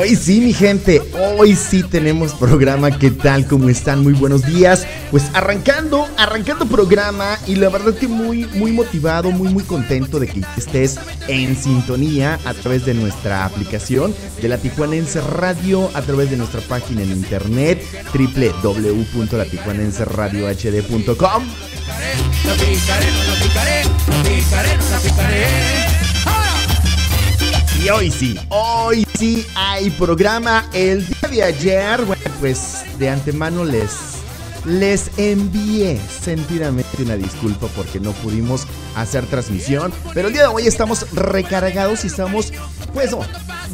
Hoy sí, mi gente, hoy sí tenemos programa. ¿Qué tal? ¿Cómo están? Muy buenos días. Pues arrancando, arrancando programa y la verdad que muy, muy motivado, muy, muy contento de que estés en sintonía a través de nuestra aplicación de la Tijuanense Radio, a través de nuestra página en internet www.latijuanenseradiohd.com. Y hoy sí, hoy sí hay programa. El día de ayer, bueno, pues de antemano les, les envié sentidamente una disculpa porque no pudimos hacer transmisión. Pero el día de hoy estamos recargados y estamos, pues,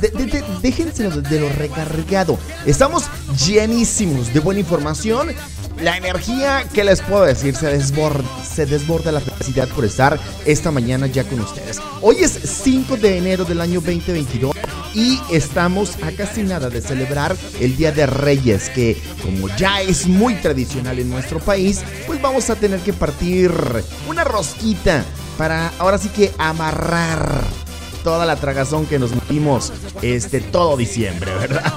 de- déjense de lo recargado. Estamos llenísimos de buena información. La energía, ¿qué les puedo decir? Se desborda, se desborda la felicidad por estar esta mañana ya con ustedes. Hoy es 5 de enero del año 2022 y estamos a casi nada de celebrar el Día de Reyes, que como ya es muy tradicional en nuestro país, pues vamos a tener que partir una rosquita para ahora sí que amarrar toda la tragazón que nos metimos este todo diciembre, ¿verdad?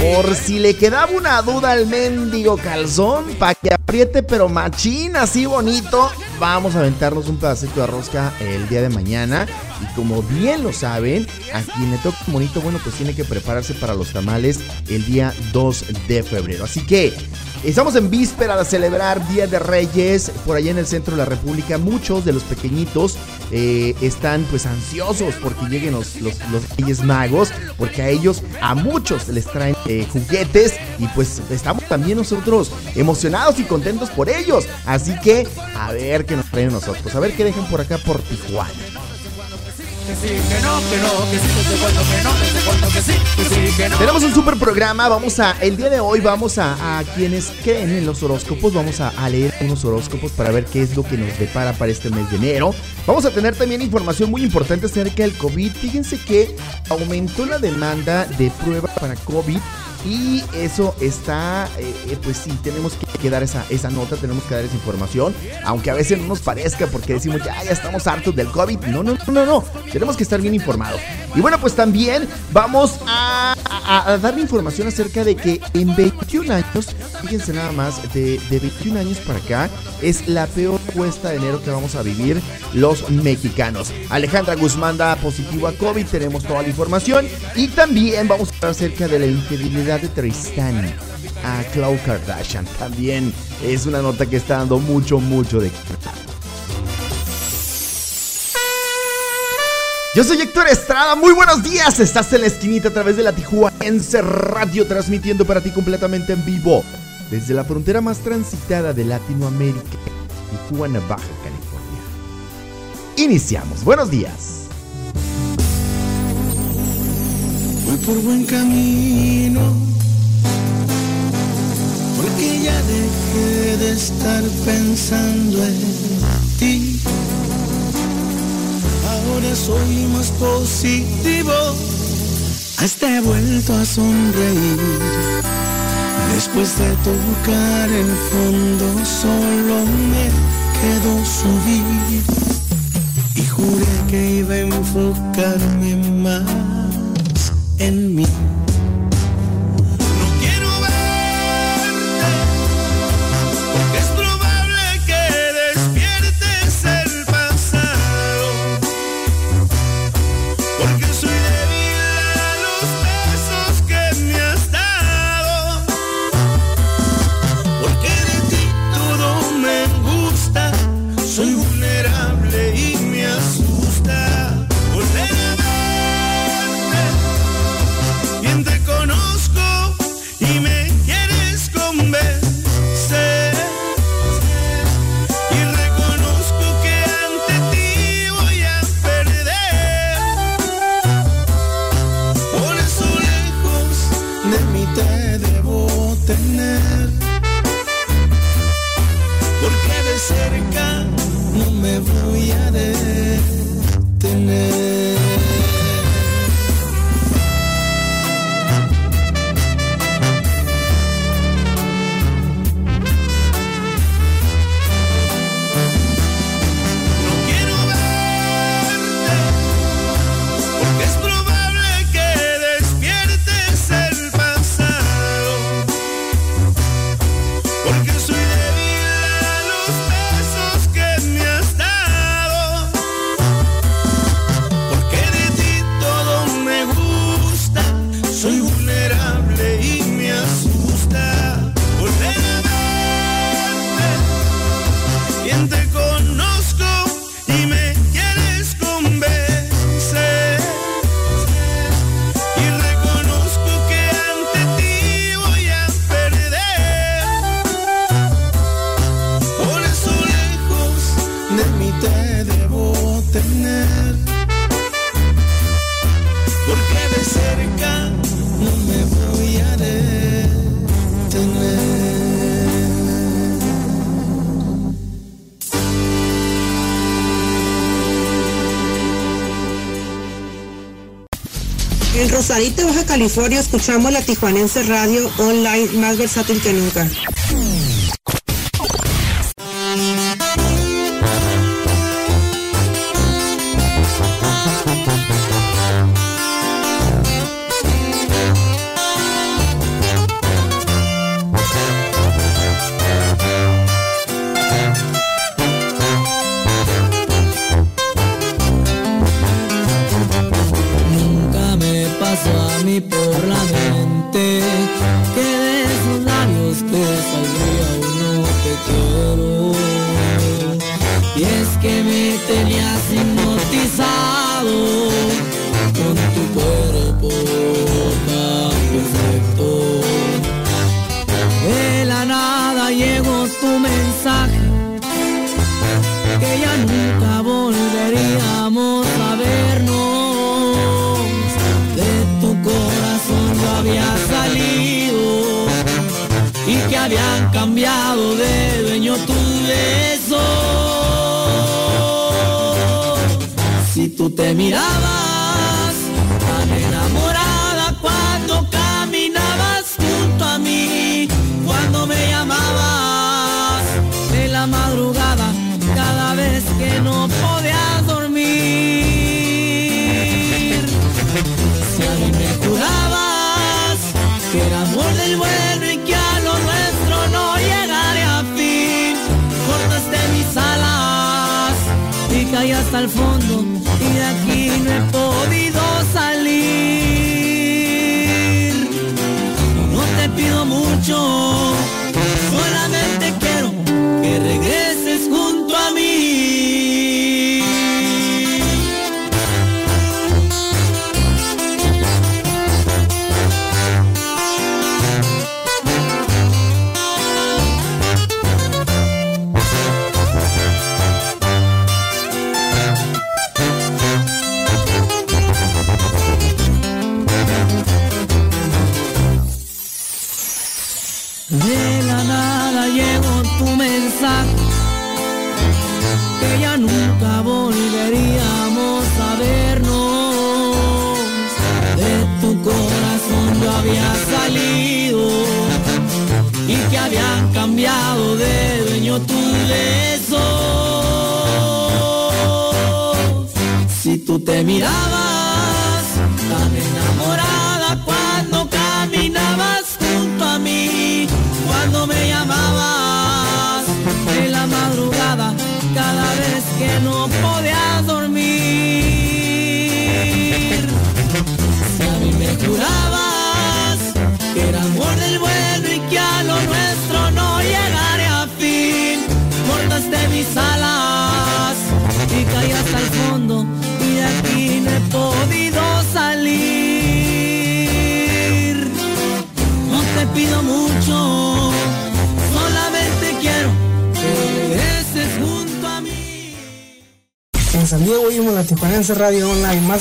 Por si le quedaba una duda al mendigo calzón, para que apriete pero machín así bonito, vamos a aventarnos un pedacito de rosca el día de mañana. Y como bien lo saben, a quien le toca bonito, bueno, pues tiene que prepararse para los tamales el día 2 de febrero. Así que Estamos en víspera de celebrar Día de Reyes por allá en el centro de la República. Muchos de los pequeñitos eh, están pues ansiosos porque lleguen los, los, los Reyes Magos, porque a ellos, a muchos les traen eh, juguetes y pues estamos también nosotros emocionados y contentos por ellos. Así que a ver qué nos traen nosotros, a ver qué dejan por acá por Tijuana. Tenemos un super programa, vamos a, el día de hoy vamos a, a quienes creen en los horóscopos, vamos a, leer unos horóscopos para ver qué es lo que nos depara para este mes de enero. Vamos a tener también información muy importante acerca del COVID. Fíjense que aumentó la demanda de prueba para COVID. Y eso está, eh, eh, pues sí, tenemos que, que dar esa, esa nota, tenemos que dar esa información, aunque a veces no nos parezca porque decimos, ya, ya estamos hartos del COVID. No, no, no, no, no, tenemos que estar bien informados. Y bueno, pues también vamos a, a, darle información acerca de que en 21 años, fíjense nada más, de, de 21 años para acá, es la peor cuesta de enero que vamos a vivir los mexicanos. Alejandra Guzmán da positivo a COVID, tenemos toda la información. Y también vamos a hablar acerca de la infidelidad de Tristan a Khloe Kardashian. También es una nota que está dando mucho, mucho de Yo soy Héctor Estrada, muy buenos días. Estás en la esquinita a través de la Tijuanense Radio, transmitiendo para ti completamente en vivo desde la frontera más transitada de Latinoamérica, Tijuana, Baja California. Iniciamos. Buenos días. Voy por buen camino, porque ya dejé de estar pensando en ti. Ahora soy más positivo, hasta he vuelto a sonreír. Después de tocar el fondo, solo me quedó subir. Y enfocarme más en mí. California, escuchamos la Tijuanense Radio online más versátil que nunca.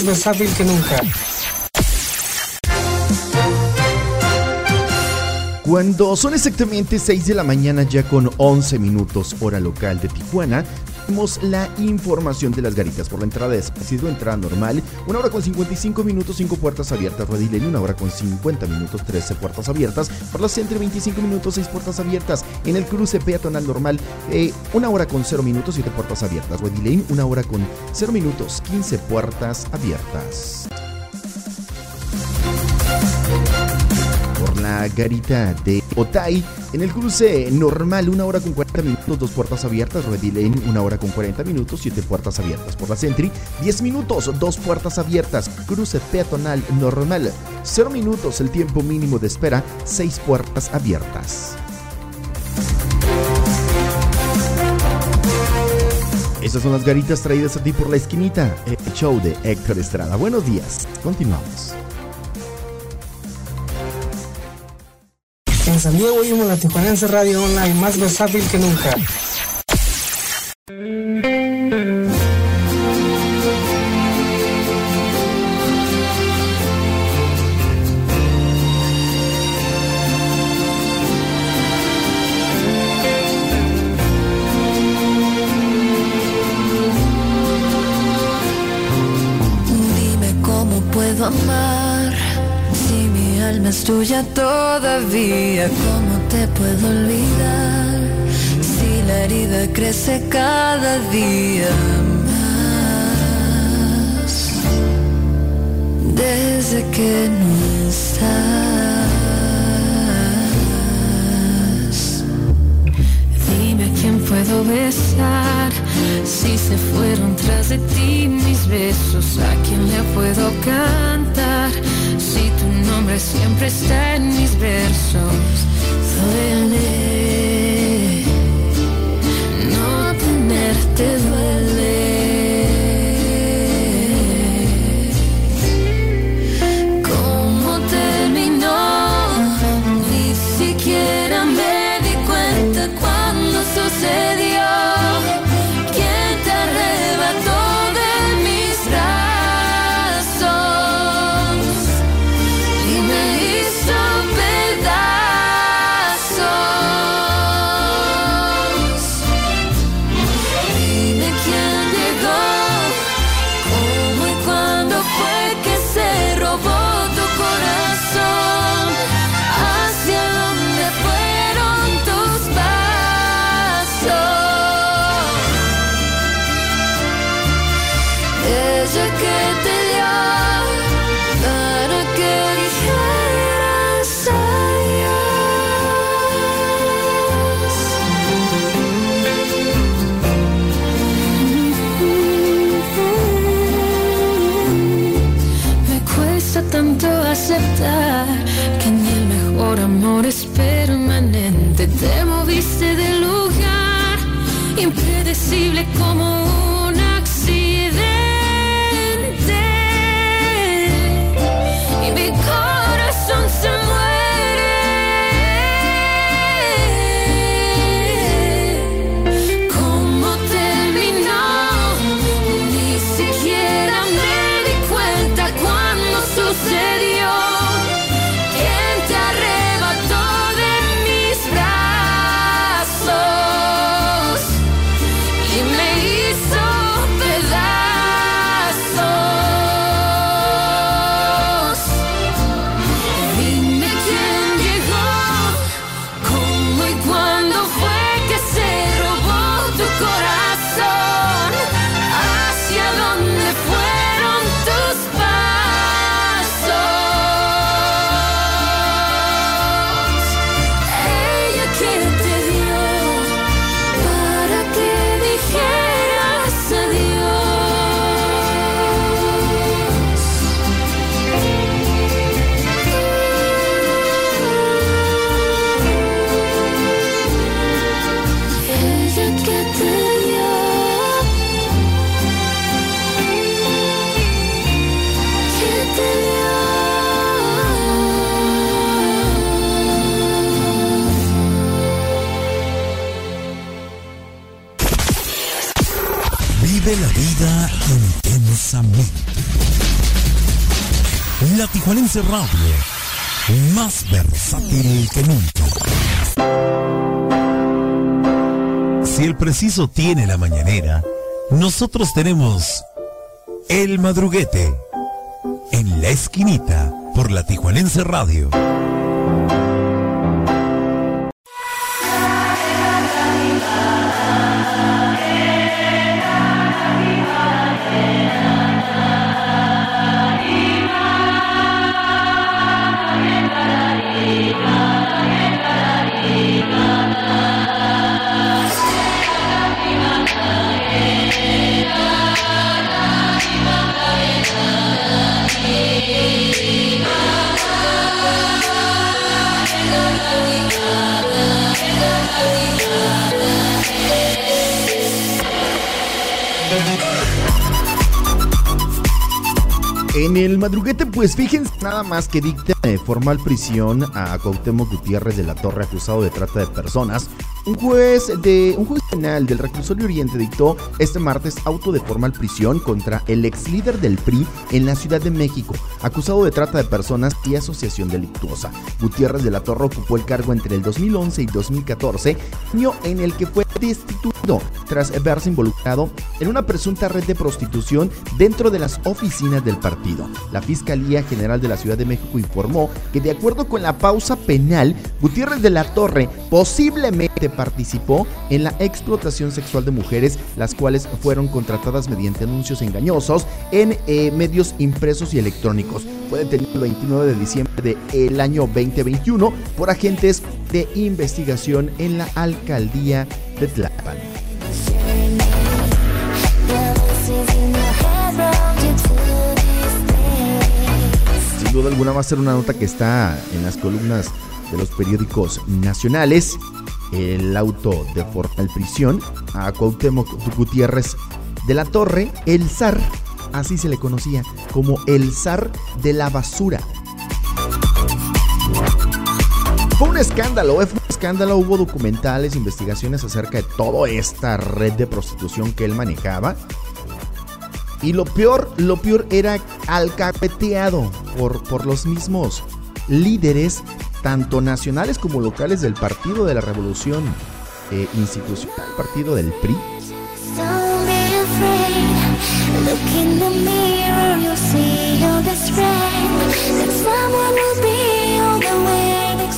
Más versátil que nunca. Cuando son exactamente 6 de la mañana ya con 11 minutos hora local de Tijuana, tenemos la información de las garitas por la entrada. Es sido entrada normal, una hora con 55 minutos, 5 puertas abiertas, Redilene, una hora con 50 minutos, 13 puertas abiertas, por la Centro 25 minutos, 6 puertas abiertas, en el cruce peatonal normal, eh, una hora con 0 minutos, 7 puertas abiertas, Redilene, una hora con 0 minutos, 15 puertas abiertas. por la garita de Otay. En el cruce normal, una hora con 40 minutos, dos puertas abiertas. Ready Lane, una hora con 40 minutos, siete puertas abiertas. Por la Sentry, 10 minutos, dos puertas abiertas. Cruce peatonal normal, 0 minutos, el tiempo mínimo de espera, seis puertas abiertas. Estas son las garitas traídas a ti por la esquinita, show de Héctor Estrada. Buenos días, continuamos. En San Diego oímos la Tijuanense Radio Online, más versátil que nunca. Tuya todavía. ¿Cómo te puedo olvidar si la herida crece cada día más? Desde que no estás. Dime a quién puedo besar si se fueron tras de ti mis besos. A quién le puedo cantar si tu nombre siempre está en mis versos. Duele, no tenerte duele. Radio, más versátil que nunca. Si el preciso tiene la mañanera, nosotros tenemos el madruguete en la esquinita por la Tijuanense Radio. Pues fíjense nada más que dicta de formal prisión a Cuauhtémoc Gutiérrez de la Torre acusado de trata de personas. Un juez de un penal del reclusorio Oriente dictó este martes auto de formal prisión contra el ex líder del PRI en la Ciudad de México, acusado de trata de personas y asociación delictuosa. Gutiérrez de la Torre ocupó el cargo entre el 2011 y 2014, año en el que fue destituido tras verse involucrado en una presunta red de prostitución dentro de las oficinas del partido. La Fiscalía General de la Ciudad de México informó que de acuerdo con la pausa penal, Gutiérrez de la Torre posiblemente participó en la explotación sexual de mujeres, las cuales fueron contratadas mediante anuncios engañosos en eh, medios impresos y electrónicos. Fue detenido el 29 de diciembre del año 2021 por agentes de investigación en la alcaldía de Tlapan. Sin duda alguna va a ser una nota que está en las columnas de los periódicos nacionales. El auto de formal prisión a Cuauhtémoc Gutiérrez de la Torre, el zar, así se le conocía, como el zar de la basura. Fue un escándalo, eh, fue un escándalo, hubo documentales, investigaciones acerca de toda esta red de prostitución que él manejaba. Y lo peor, lo peor era alcahueteado por, por los mismos líderes, tanto nacionales como locales del Partido de la Revolución eh, Institucional, Partido del PRI.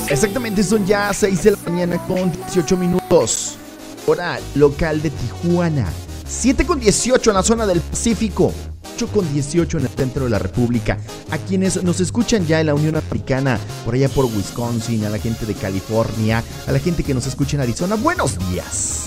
Exactamente, son ya 6 de la mañana con 18 minutos. Hora local de Tijuana. 7 con 18 en la zona del Pacífico. 8 con 18 en el centro de la República. A quienes nos escuchan ya en la Unión Africana, por allá por Wisconsin, a la gente de California, a la gente que nos escucha en Arizona, buenos días.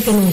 Que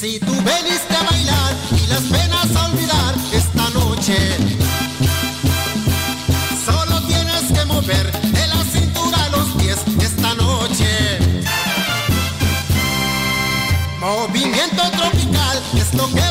Si tú veniste a bailar y las penas a olvidar esta noche, solo tienes que mover de la cintura a los pies esta noche. Movimiento tropical es lo que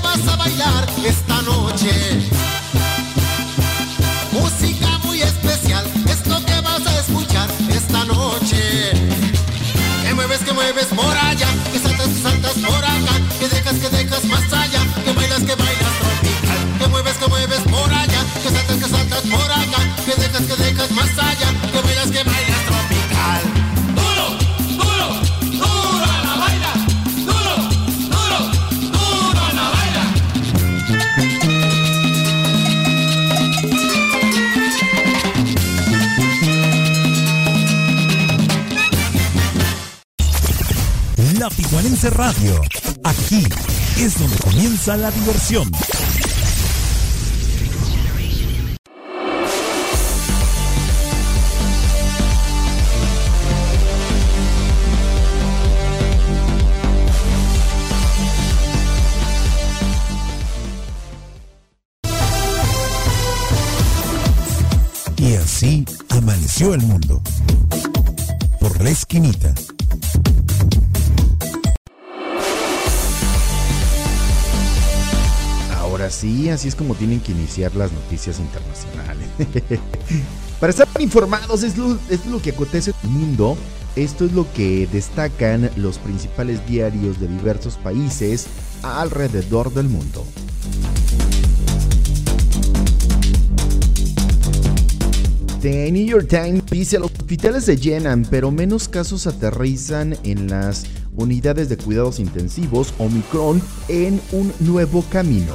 Radio. Aquí es donde comienza la diversión. Así es como tienen que iniciar las noticias internacionales. Para estar informados es es lo que acontece en el mundo. Esto es lo que destacan los principales diarios de diversos países alrededor del mundo. The New York Times dice los hospitales se llenan, pero menos casos aterrizan en las unidades de cuidados intensivos Omicron en un nuevo camino.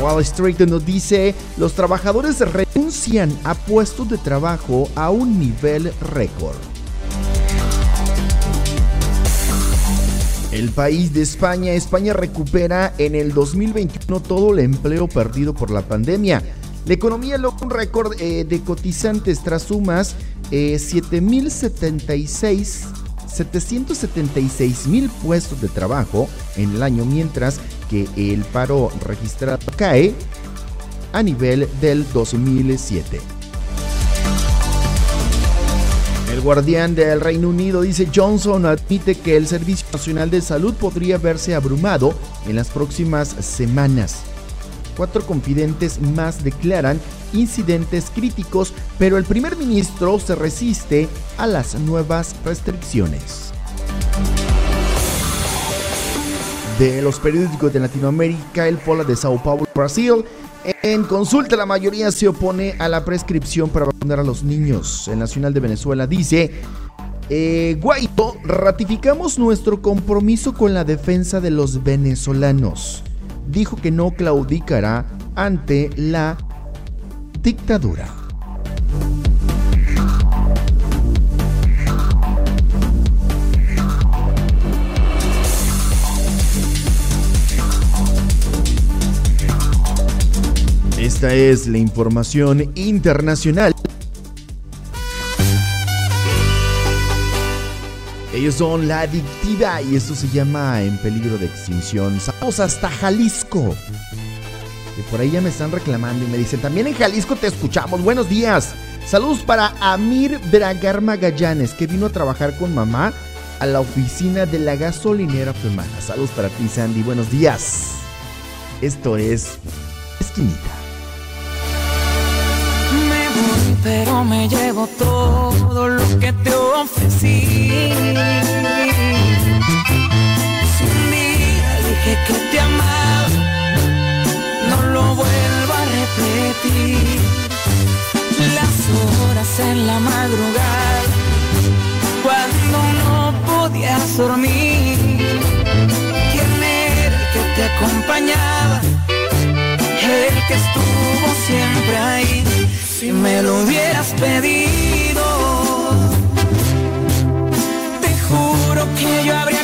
Wall Street nos dice, los trabajadores renuncian a puestos de trabajo a un nivel récord. El país de España, España recupera en el 2021 todo el empleo perdido por la pandemia. La economía logra un récord eh, de cotizantes tras sumas eh, 7.076 776 mil puestos de trabajo en el año, mientras que el paro registrado cae a nivel del 2007. El guardián del Reino Unido dice Johnson admite que el Servicio Nacional de Salud podría verse abrumado en las próximas semanas. Cuatro confidentes más declaran incidentes críticos, pero el primer ministro se resiste a las nuevas restricciones. De los periódicos de Latinoamérica, el Pola de Sao Paulo, Brasil, en consulta la mayoría se opone a la prescripción para vacunar a los niños. El Nacional de Venezuela dice, eh, ratificamos nuestro compromiso con la defensa de los venezolanos. Dijo que no claudicará ante la dictadura. Esta es la información internacional. Ellos son la adictiva y esto se llama En peligro de extinción. Vamos hasta Jalisco. Que por ahí ya me están reclamando y me dicen, también en Jalisco te escuchamos. Buenos días. Saludos para Amir Bragar Magallanes, que vino a trabajar con mamá a la oficina de la gasolinera Femana. Saludos para ti, Sandy. Buenos días. Esto es Esquinita. Pero me llevo todo lo que te ofrecí. Si un día dije que te amaba, no lo vuelvo a repetir. Las horas en la madrugada, cuando no podías dormir. ¿Quién era el que te acompañaba? El que estuvo siempre ahí. Si me lo hubieras pedido, te juro que yo habría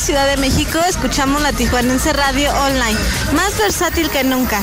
Ciudad de México, escuchamos la Tijuanense Radio Online, más versátil que nunca.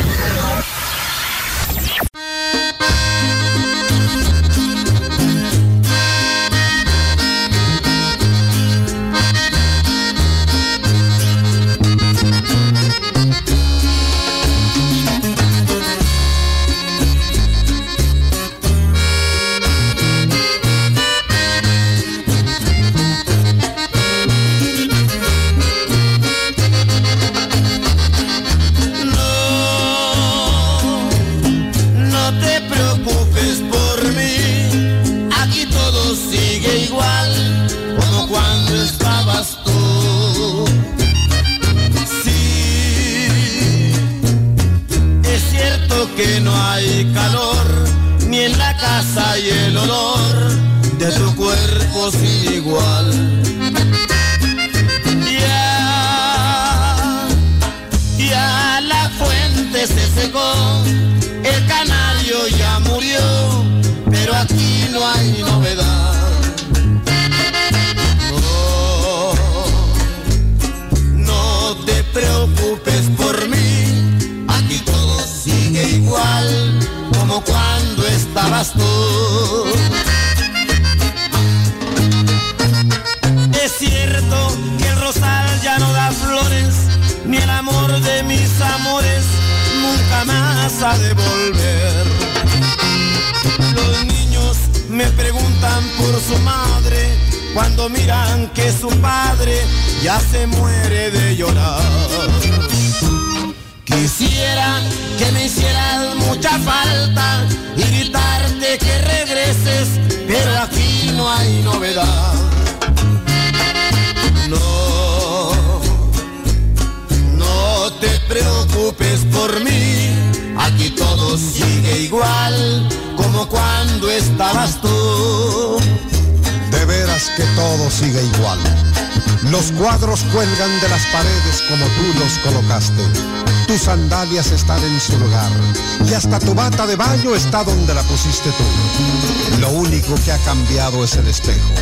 está donde la pusiste tú. Lo único que ha cambiado es el espejo.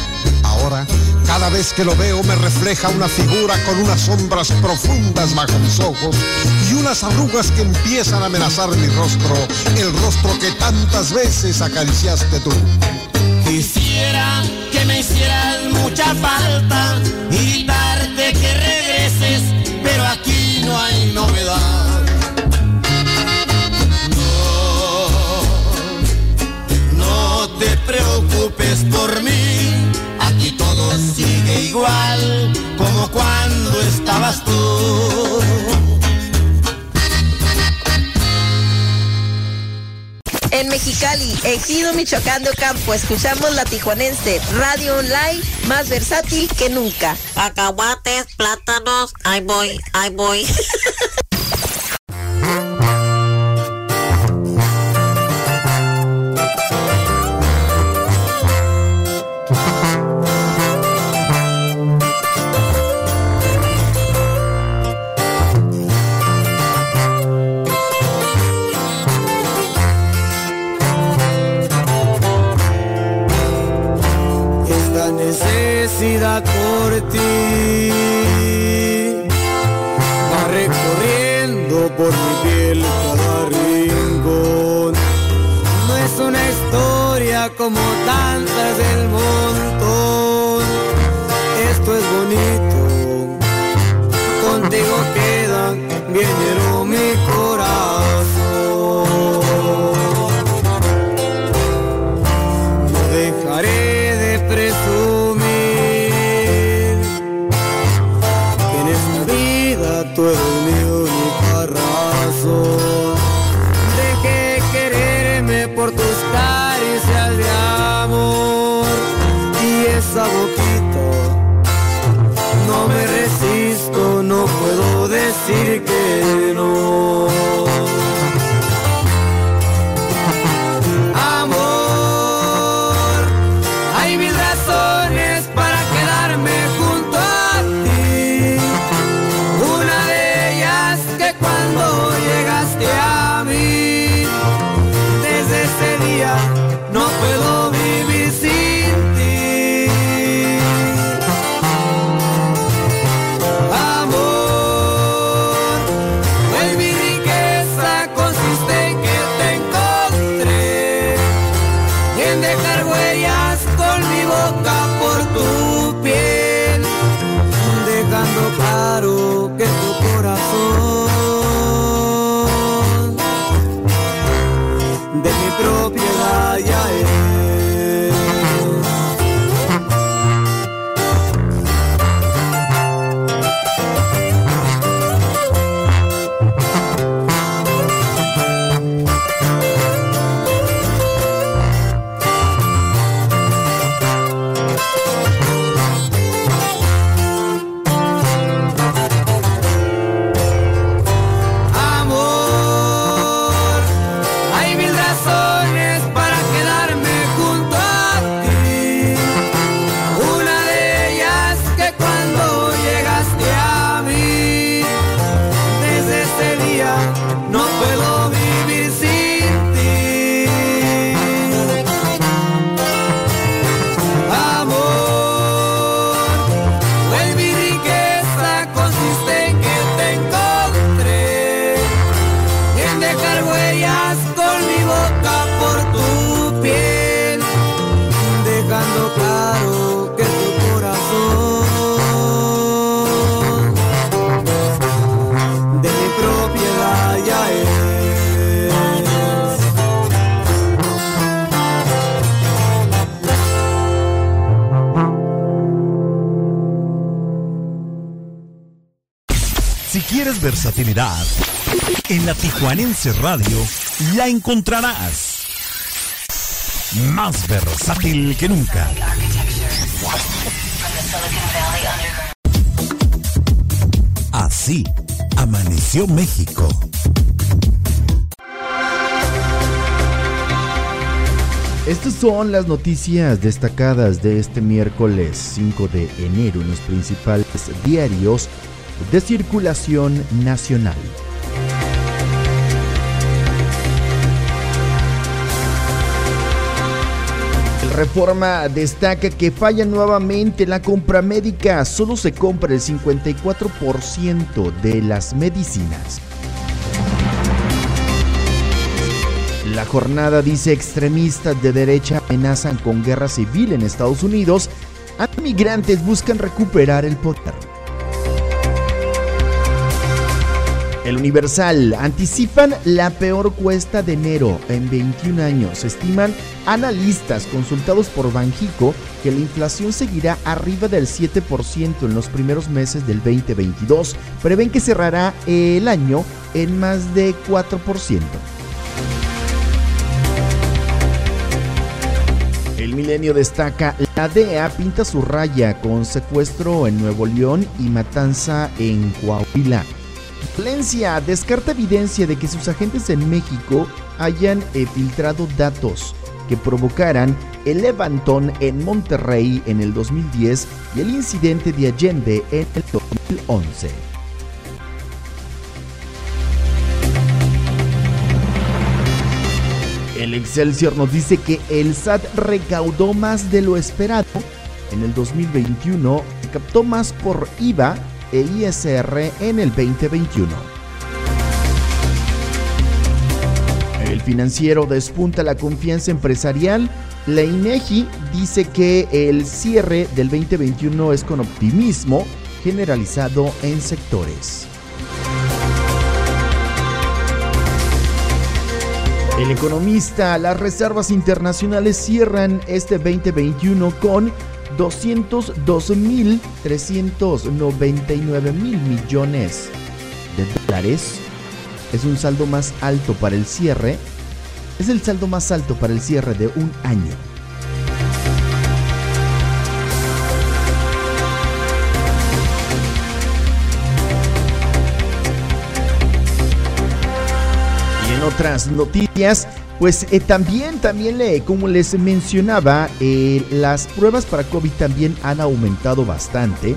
Ahora, cada vez que lo veo me refleja una figura con unas sombras profundas bajo mis ojos y unas arrugas que empiezan a amenazar mi rostro, el rostro que tantas veces acariciaste tú. Quisiera que me hicieras mucha falta cuando estabas tú. En Mexicali, Ejido Michoacán de Ocampo, escuchamos la tijuanense, radio online más versátil que nunca. Cacahuates, plátanos, ahí voy, ahí voy. por mi piel cada rincón. No es una historia como tantas del montón. Esto es bonito, en la Tijuanense Radio la encontrarás. Más versátil que nunca. Así amaneció México. Estas son las noticias destacadas de este miércoles 5 de enero en los principales diarios de circulación nacional. Reforma destaca que falla nuevamente la compra médica, solo se compra el 54% de las medicinas. La jornada dice extremistas de derecha amenazan con guerra civil en Estados Unidos. Migrantes buscan recuperar el poder. El Universal anticipan la peor cuesta de enero en 21 años. Estiman analistas consultados por Banjico que la inflación seguirá arriba del 7% en los primeros meses del 2022. Prevén que cerrará el año en más de 4%. El milenio destaca, la DEA pinta su raya con secuestro en Nuevo León y matanza en Coahuila. Valencia descarta evidencia de que sus agentes en México hayan filtrado datos que provocaran el levantón en Monterrey en el 2010 y el incidente de Allende en el 2011. El Excelsior nos dice que el SAT recaudó más de lo esperado. En el 2021 captó más por IVA e ISR en el 2021. El financiero despunta la confianza empresarial. La INEGI dice que el cierre del 2021 es con optimismo generalizado en sectores. El economista, las reservas internacionales cierran este 2021 con 202.399 mil millones de dólares. Es un saldo más alto para el cierre. Es el saldo más alto para el cierre de un año. Y en otras noticias, pues eh, también, también le, como les mencionaba, eh, las pruebas para COVID también han aumentado bastante.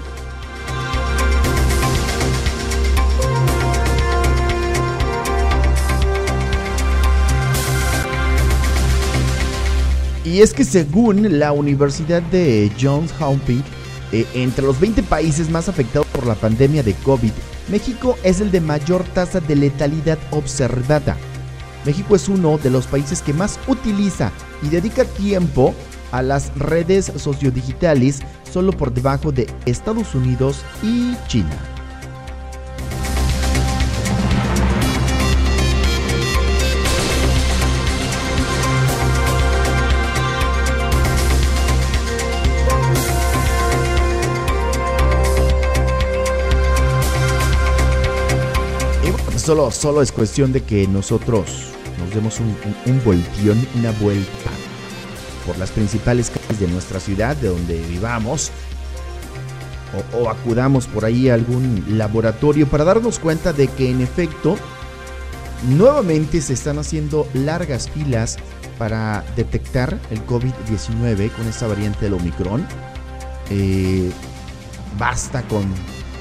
Y es que según la Universidad de Johns Hopkins, eh, entre los 20 países más afectados por la pandemia de COVID, México es el de mayor tasa de letalidad observada. México es uno de los países que más utiliza y dedica tiempo a las redes sociodigitales, solo por debajo de Estados Unidos y China. Solo, solo es cuestión de que nosotros nos demos un, un, una vuelta por las principales calles de nuestra ciudad, de donde vivamos, o, o, acudamos por ahí a algún laboratorio para darnos cuenta de que en efecto nuevamente se están haciendo largas filas para detectar el COVID-19 con esta variante del Omicron. Eh, basta con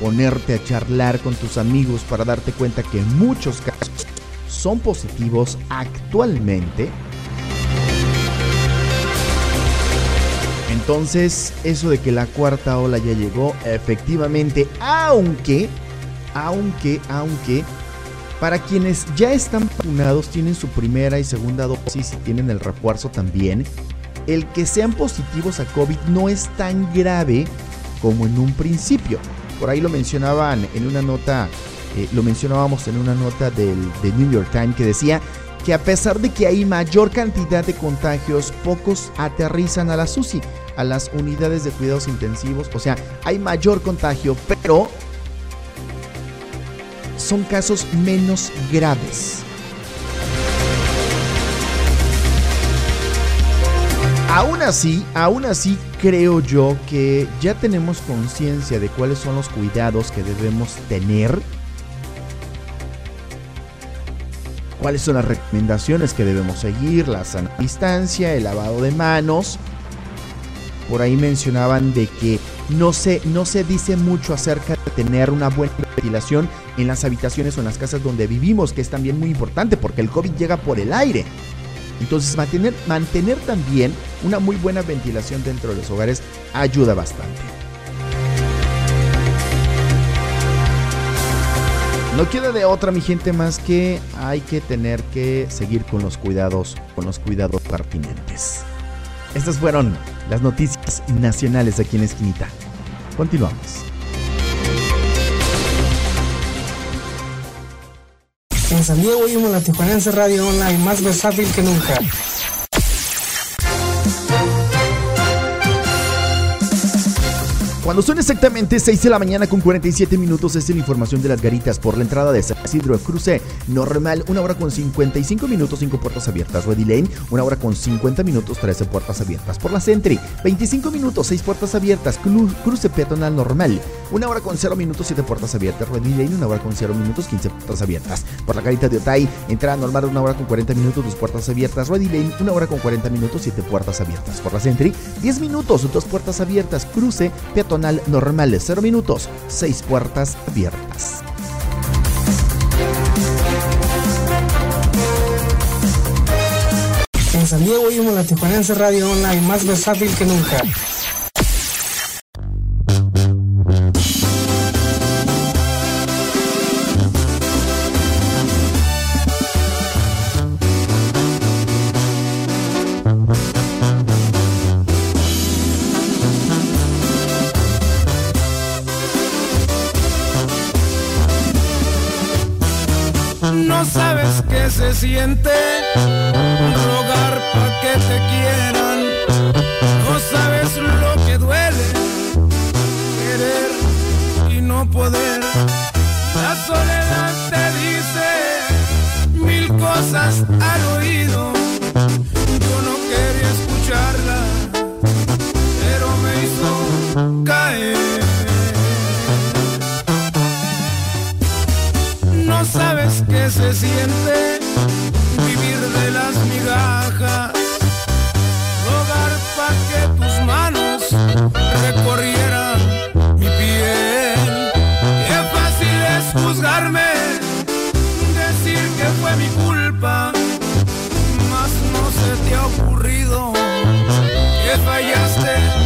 ponerte a charlar con tus amigos para darte cuenta que muchos casos son positivos actualmente. Entonces, eso de que la cuarta ola ya llegó, efectivamente, aunque, aunque, aunque, para quienes ya están vacunados, tienen su primera y segunda dosis y tienen el refuerzo también, el que sean positivos a COVID no es tan grave como en un principio. Por ahí lo mencionaban en una nota, eh, lo mencionábamos en una nota del, de New York Times que decía que a pesar de que hay mayor cantidad de contagios, pocos aterrizan a la SUSI, a las unidades de cuidados intensivos. O sea, hay mayor contagio, pero son casos menos graves. Aún así, aún así creo yo que ya tenemos conciencia de cuáles son los cuidados que debemos tener. Cuáles son las recomendaciones que debemos seguir, la sana distancia, el lavado de manos. Por ahí mencionaban de que no se, no se dice mucho acerca de tener una buena ventilación en las habitaciones o en las casas donde vivimos, que es también muy importante porque el COVID llega por el aire. Entonces mantener, también una muy buena ventilación dentro de los hogares ayuda bastante. No queda de otra, mi gente, más que hay que tener que seguir con los cuidados, con los cuidados pertinentes. Estas fueron las noticias nacionales aquí en Esquinita. Continuamos. En San Diego oímos la Tijuanense Radio Online, más versátil que nunca. Cuando son exactamente 6 de la mañana con 47 minutos, es la información de las garitas por la entrada de San Isidro Cruce Normal, una hora con 55 minutos, 5 puertas abiertas. Ready Lane, una hora con 50 minutos, 13 puertas abiertas. Por la Sentry, 25 minutos, 6 puertas abiertas. Cruce Peatonal Normal, una hora con 0 minutos, 7 puertas abiertas. Ready Lane, una hora con 0 minutos, 15 puertas abiertas. Por la garita de Otay, entrada normal, una hora con 40 minutos, 2 puertas abiertas. Ready Lane, una hora con 40 minutos, 7 puertas abiertas. Por la Sentry, 10 minutos, 2 puertas abiertas. Cruce Peatonal normal, 0 minutos, 6 puertas abiertas. En San Diego oímos la Tijuanense Radio Online, más versátil que nunca. No sabes qué se siente rogar pa' que te quieran. No sabes lo que duele querer y no poder. La soledad te dice mil cosas al oído. Siente vivir de las migajas, rogar pa' que tus manos recorrieran mi piel. Qué fácil es juzgarme, decir que fue mi culpa, mas no se te ha ocurrido que fallaste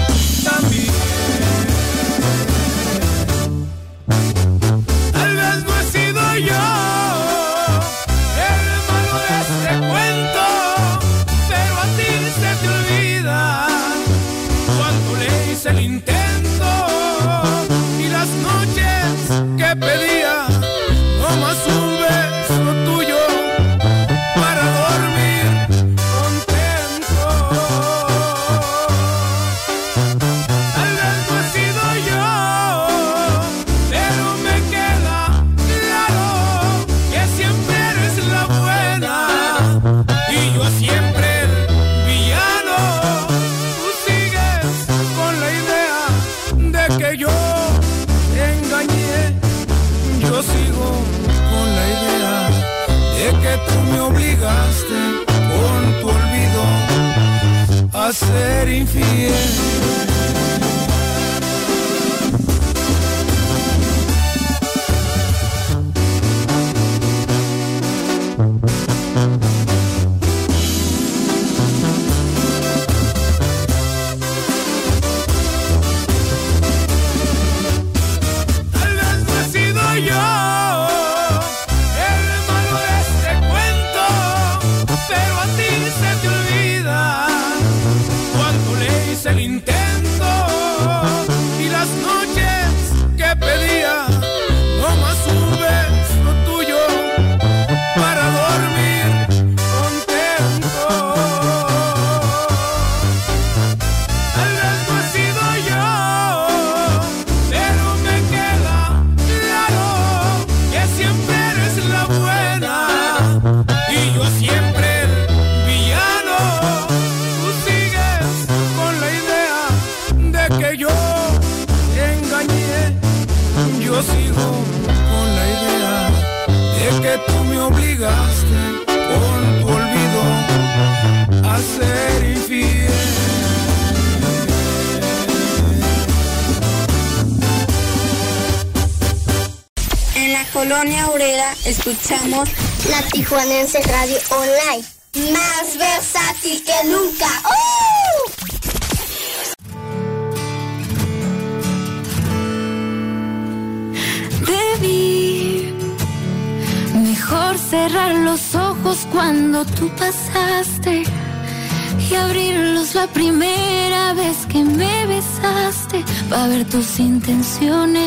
intenciones.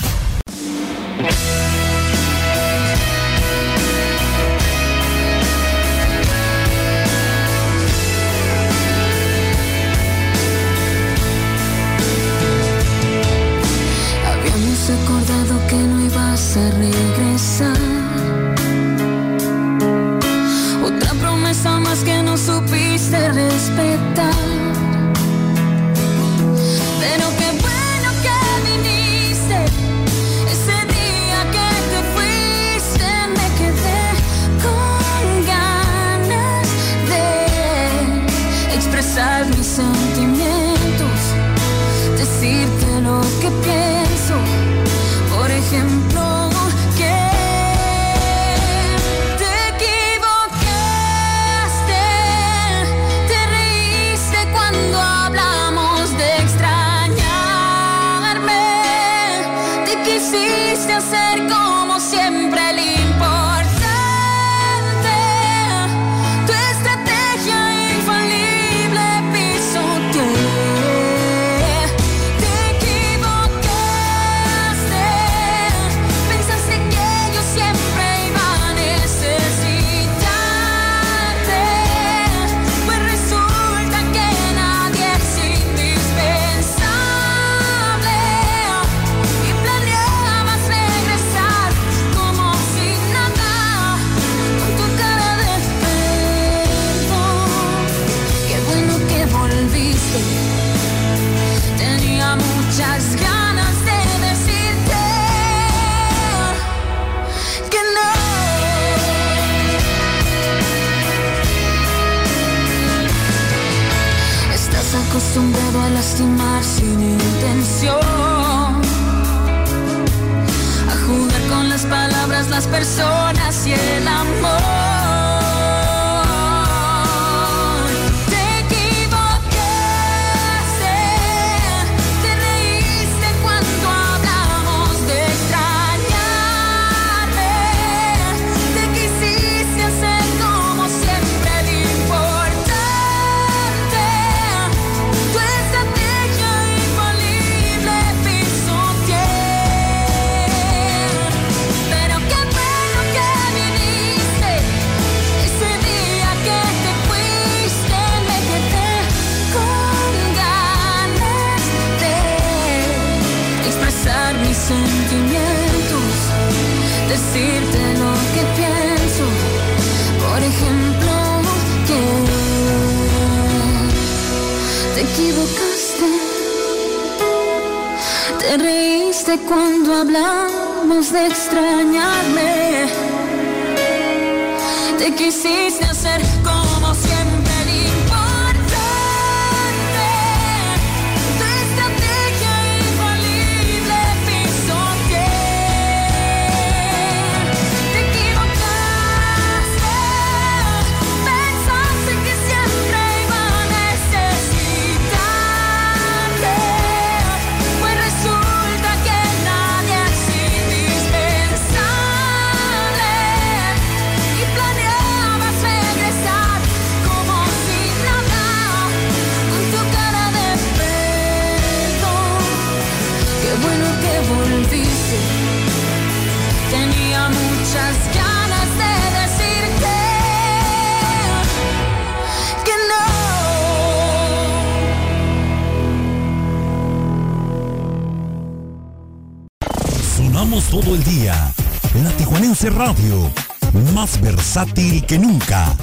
Versátil que nunca.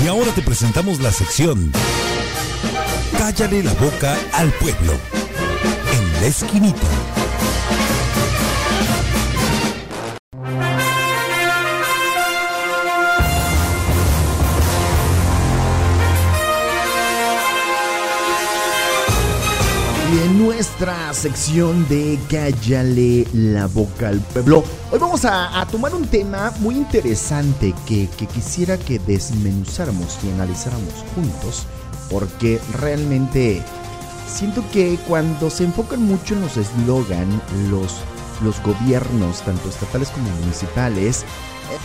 Y ahora te presentamos la sección Cállale la boca al pueblo. En la esquinita. Nuestra sección de Cállale la boca al pueblo, hoy vamos a, tomar un tema muy interesante que, que quisiera que desmenuzáramos y analizáramos juntos, porque realmente siento que cuando se enfocan mucho en los eslogan, los, los gobiernos, tanto estatales como municipales,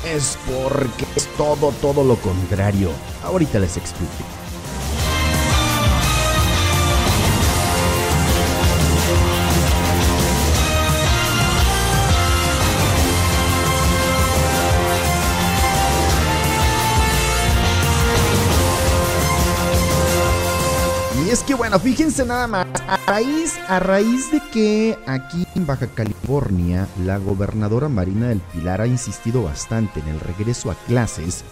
es porque es todo, todo lo contrario. Ahorita les explico. Es que bueno, fíjense nada más, a raíz, a raíz de que aquí en Baja California la gobernadora Marina del Pilar ha insistido bastante en el regreso a clases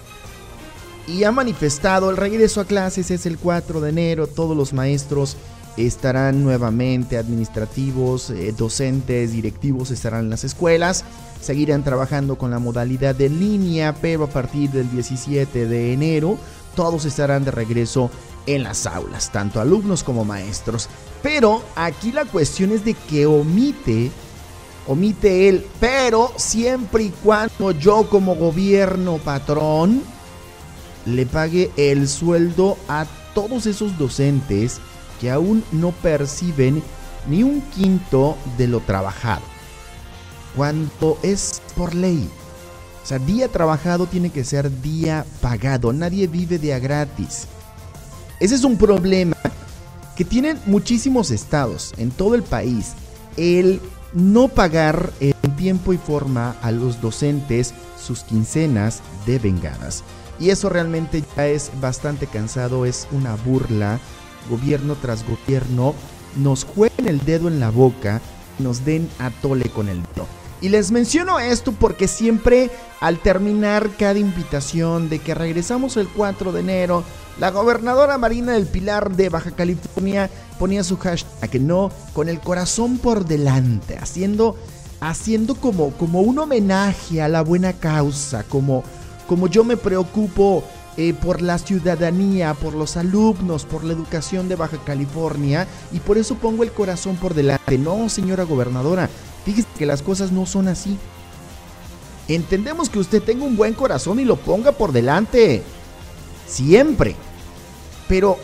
y ha manifestado el regreso a clases es el 4 de enero, todos los maestros estarán nuevamente administrativos, eh, docentes, directivos estarán en las escuelas, seguirán trabajando con la modalidad de línea, pero a partir del 17 de enero todos estarán de regreso en las aulas, tanto alumnos como maestros. Pero aquí la cuestión es de que omite, omite él, pero siempre y cuando yo como gobierno patrón le pague el sueldo a todos esos docentes que aún no perciben ni un quinto de lo trabajado. Cuando es por ley. O sea, día trabajado tiene que ser día pagado. Nadie vive de a gratis. Ese es un problema que tienen muchísimos estados en todo el país. El no pagar en tiempo y forma a los docentes sus quincenas de vengadas. Y eso realmente ya es bastante cansado, es una burla. Gobierno tras gobierno nos jueguen el dedo en la boca, nos den a tole con el dedo. Y les menciono esto porque siempre al terminar cada invitación de que regresamos el 4 de enero, la gobernadora Marina del Pilar de Baja California ponía su hashtag no con el corazón por delante, haciendo haciendo como como un homenaje a la buena causa, como como yo me preocupo eh, por la ciudadanía, por los alumnos, por la educación de Baja California y por eso pongo el corazón por delante. No, señora gobernadora, fíjese que las cosas no son así. Entendemos que usted tenga un buen corazón y lo ponga por delante. Siempre. Pero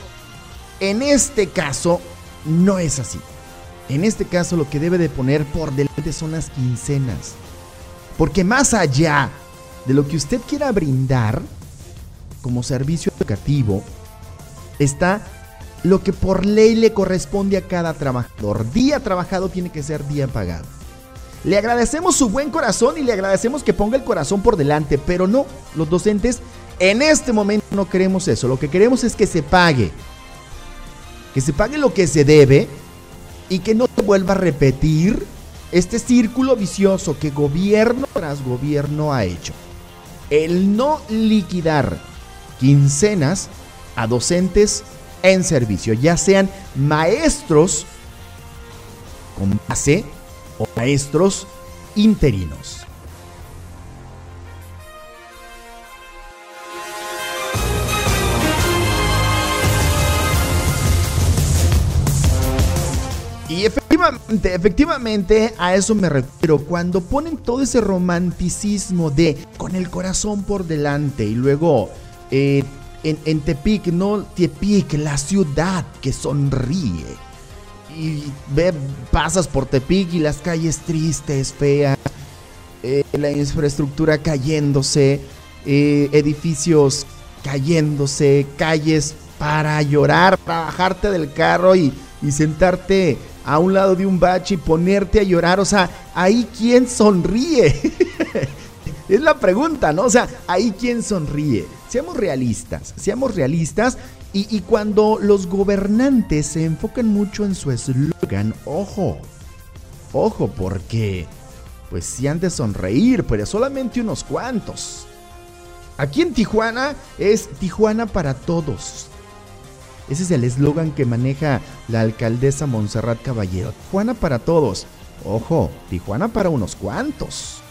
en este caso no es así. En este caso lo que debe de poner por delante son las quincenas. Porque más allá de lo que usted quiera brindar como servicio educativo, está lo que por ley le corresponde a cada trabajador. Día trabajado tiene que ser día pagado. Le agradecemos su buen corazón y le agradecemos que ponga el corazón por delante, pero no, los docentes en este momento no queremos eso. Lo que queremos es que se pague. Que se pague lo que se debe y que no se vuelva a repetir este círculo vicioso que gobierno tras gobierno ha hecho. El no liquidar quincenas a docentes en servicio, ya sean maestros con base o maestros interinos. Y efectivamente, efectivamente a eso me refiero. Cuando ponen todo ese romanticismo de con el corazón por delante y luego eh, en, en Tepic, no Tepic, la ciudad que sonríe. Y ve, pasas por Tepic y las calles tristes, feas, eh, la infraestructura cayéndose, eh, edificios cayéndose, calles para llorar, para bajarte del carro y, y sentarte a un lado de un bache y ponerte a llorar. O sea, ahí quién sonríe. es la pregunta, ¿no? O sea, ahí quién sonríe. Seamos realistas, seamos realistas. Y, y cuando los gobernantes se enfocan mucho en su eslogan, ojo, ojo, porque pues sí han de sonreír, pero solamente unos cuantos. Aquí en Tijuana es Tijuana para todos. Ese es el eslogan que maneja la alcaldesa Montserrat Caballero. Tijuana para todos. Ojo, Tijuana para unos cuantos.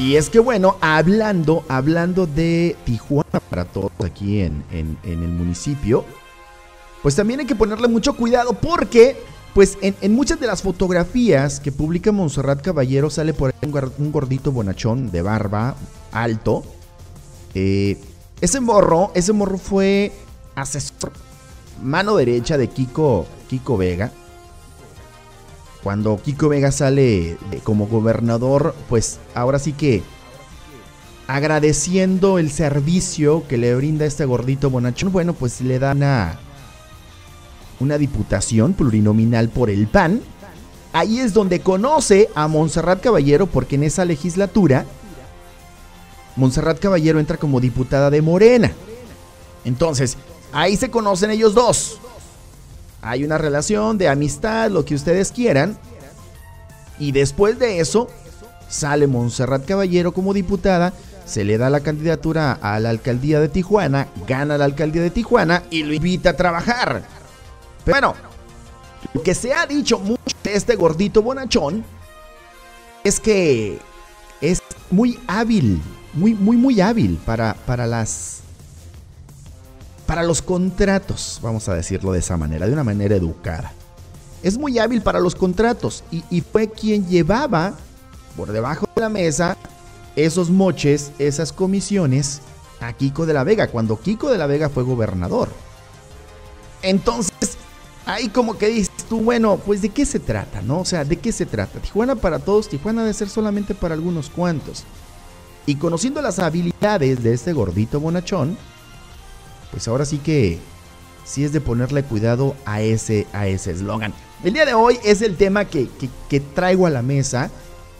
Y es que bueno, hablando, hablando de Tijuana para todos aquí en, en, el municipio, pues también hay que ponerle mucho cuidado porque pues en, muchas de las fotografías que publica Montserrat Caballero sale por ahí un gordito bonachón de barba, alto. Eh, ese morro, ese morro fue asesor, mano derecha de Kiko, Kiko Vega. Cuando Kiko Vega sale como gobernador, pues ahora sí que agradeciendo el servicio que le brinda este gordito bonachón, bueno, pues le dan a una diputación plurinominal por el PAN. Ahí es donde conoce a Montserrat Caballero porque en esa legislatura Montserrat Caballero entra como diputada de Morena. Entonces, ahí se conocen ellos dos. Hay una relación de amistad, lo que ustedes quieran. Y después de eso, sale Montserrat Caballero como diputada, se le da la candidatura a la alcaldía de Tijuana, gana la alcaldía de Tijuana y lo invita a trabajar. Pero bueno, lo que se ha dicho mucho de este gordito bonachón es que es muy hábil, muy, muy, muy hábil para, para las. Para los contratos, vamos a decirlo de esa manera, de una manera educada. Es muy hábil para los contratos y, fue quien llevaba por debajo de la mesa esos moches, esas comisiones a Kiko de la Vega, cuando Kiko de la Vega fue gobernador. Entonces, ahí como que dices tú, bueno, pues de qué se trata, ¿no? O sea, ¿de qué se trata? Tijuana para todos, Tijuana debe ser solamente para algunos cuantos. Y conociendo las habilidades de este gordito bonachón, pues ahora sí que sí es de ponerle cuidado a ese a ese eslogan. El día de hoy es el tema que, que, traigo a la mesa.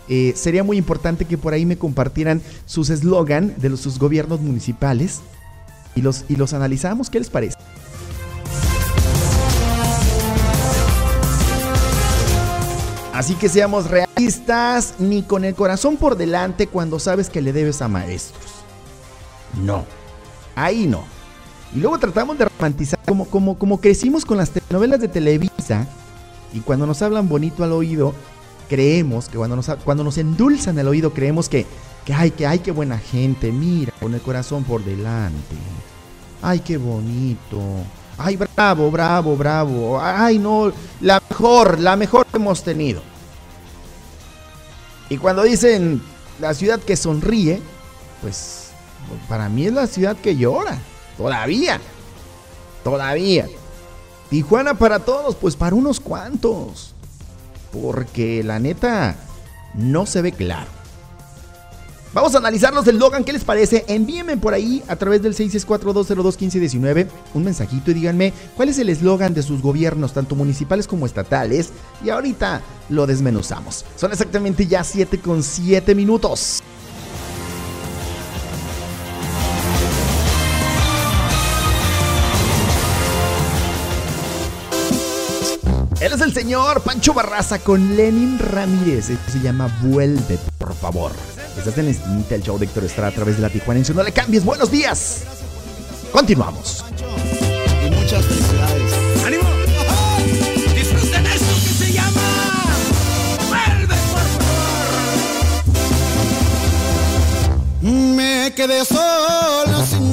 Eh, sería muy importante que por ahí me compartieran sus eslogan de los, sus gobiernos municipales y los, y los analizamos. ¿Qué les parece? Así que seamos realistas, ni con el corazón por delante cuando sabes que le debes a maestros. No, ahí no. Y luego tratamos de romantizar como, como, como crecimos con las telenovelas de Televisa y cuando nos hablan bonito al oído, creemos que cuando nos, cuando nos endulzan el oído, creemos que, que, ay, que, ay, qué buena gente, mira, con el corazón por delante. Ay, qué bonito. Ay, bravo, bravo, bravo. Ay, no, la mejor, la mejor que hemos tenido. Y cuando dicen la ciudad que sonríe, pues para mí es la ciudad que llora. Todavía. Todavía. Tijuana para todos, pues para unos cuantos. Porque la neta no se ve claro. Vamos a analizar los del Logan, ¿qué les parece? Envíenme por ahí a través del 664-202-1519 un mensajito y díganme cuál es el eslogan de sus gobiernos, tanto municipales como estatales. Y ahorita lo desmenuzamos. Son exactamente ya 7 con 7 minutos. Él es el señor Pancho Barraza con Lenin Ramírez. Esto se llama Vuelve, por favor. Estás en la esquinita del show de Héctor Estrada a través de la Tijuana. No le cambies. Buenos días. Continuamos. Y muchas felicidades. ¡Disfruten esto que se llama! ¡Vuelve, por favor! Me quedé solo sin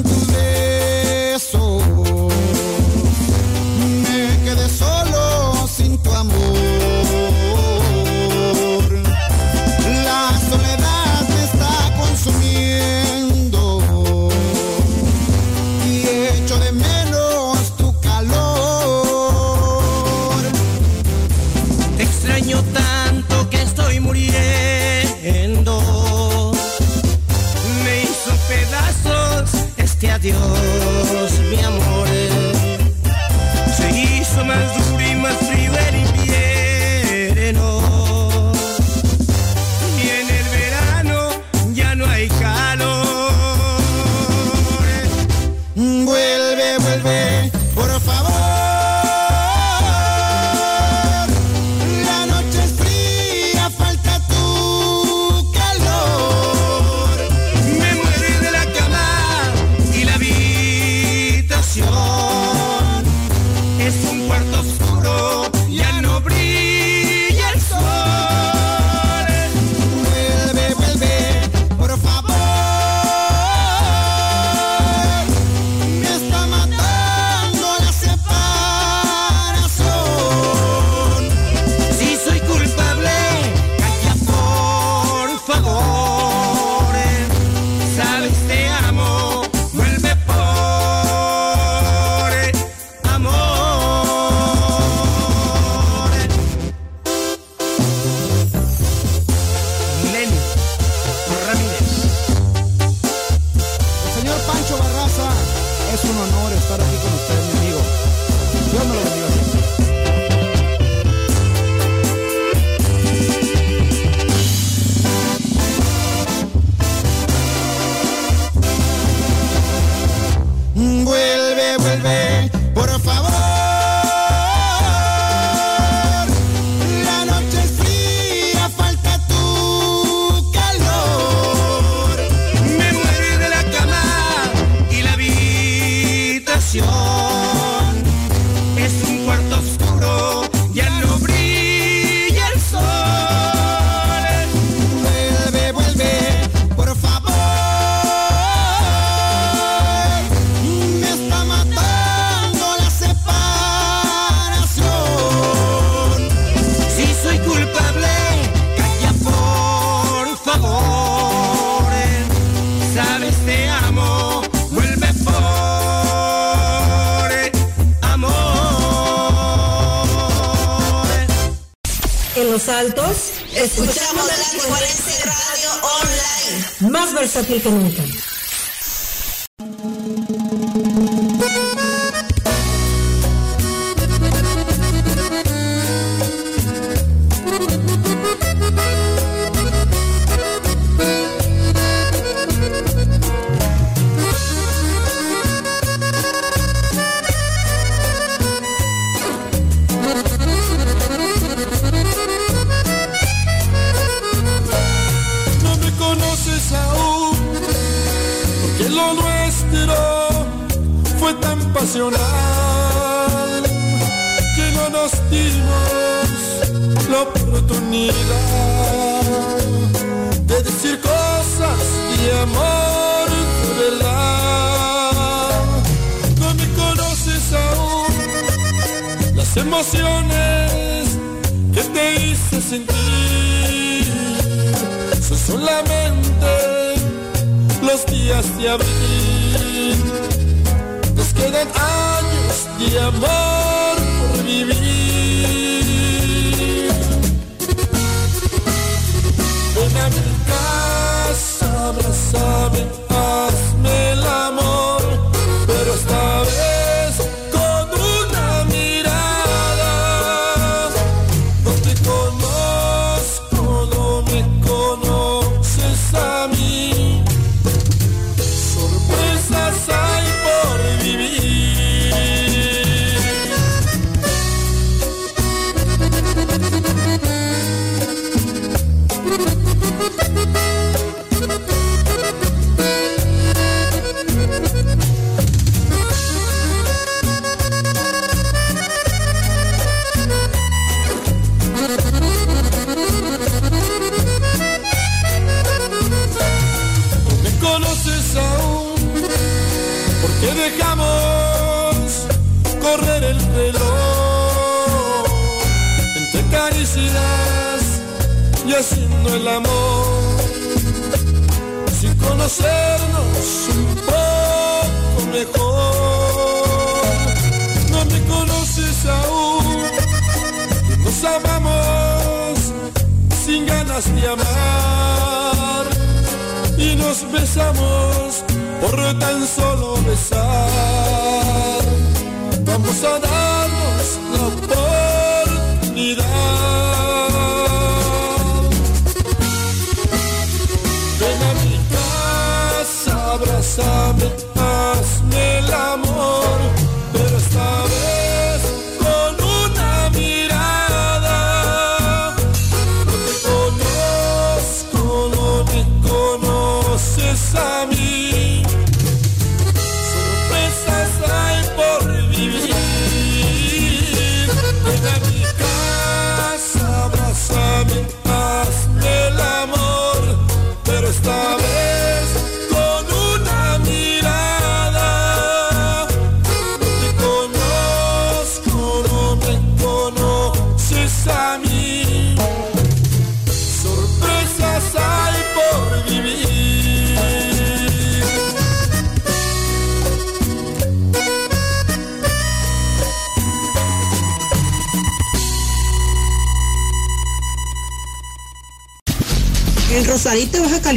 Dihon.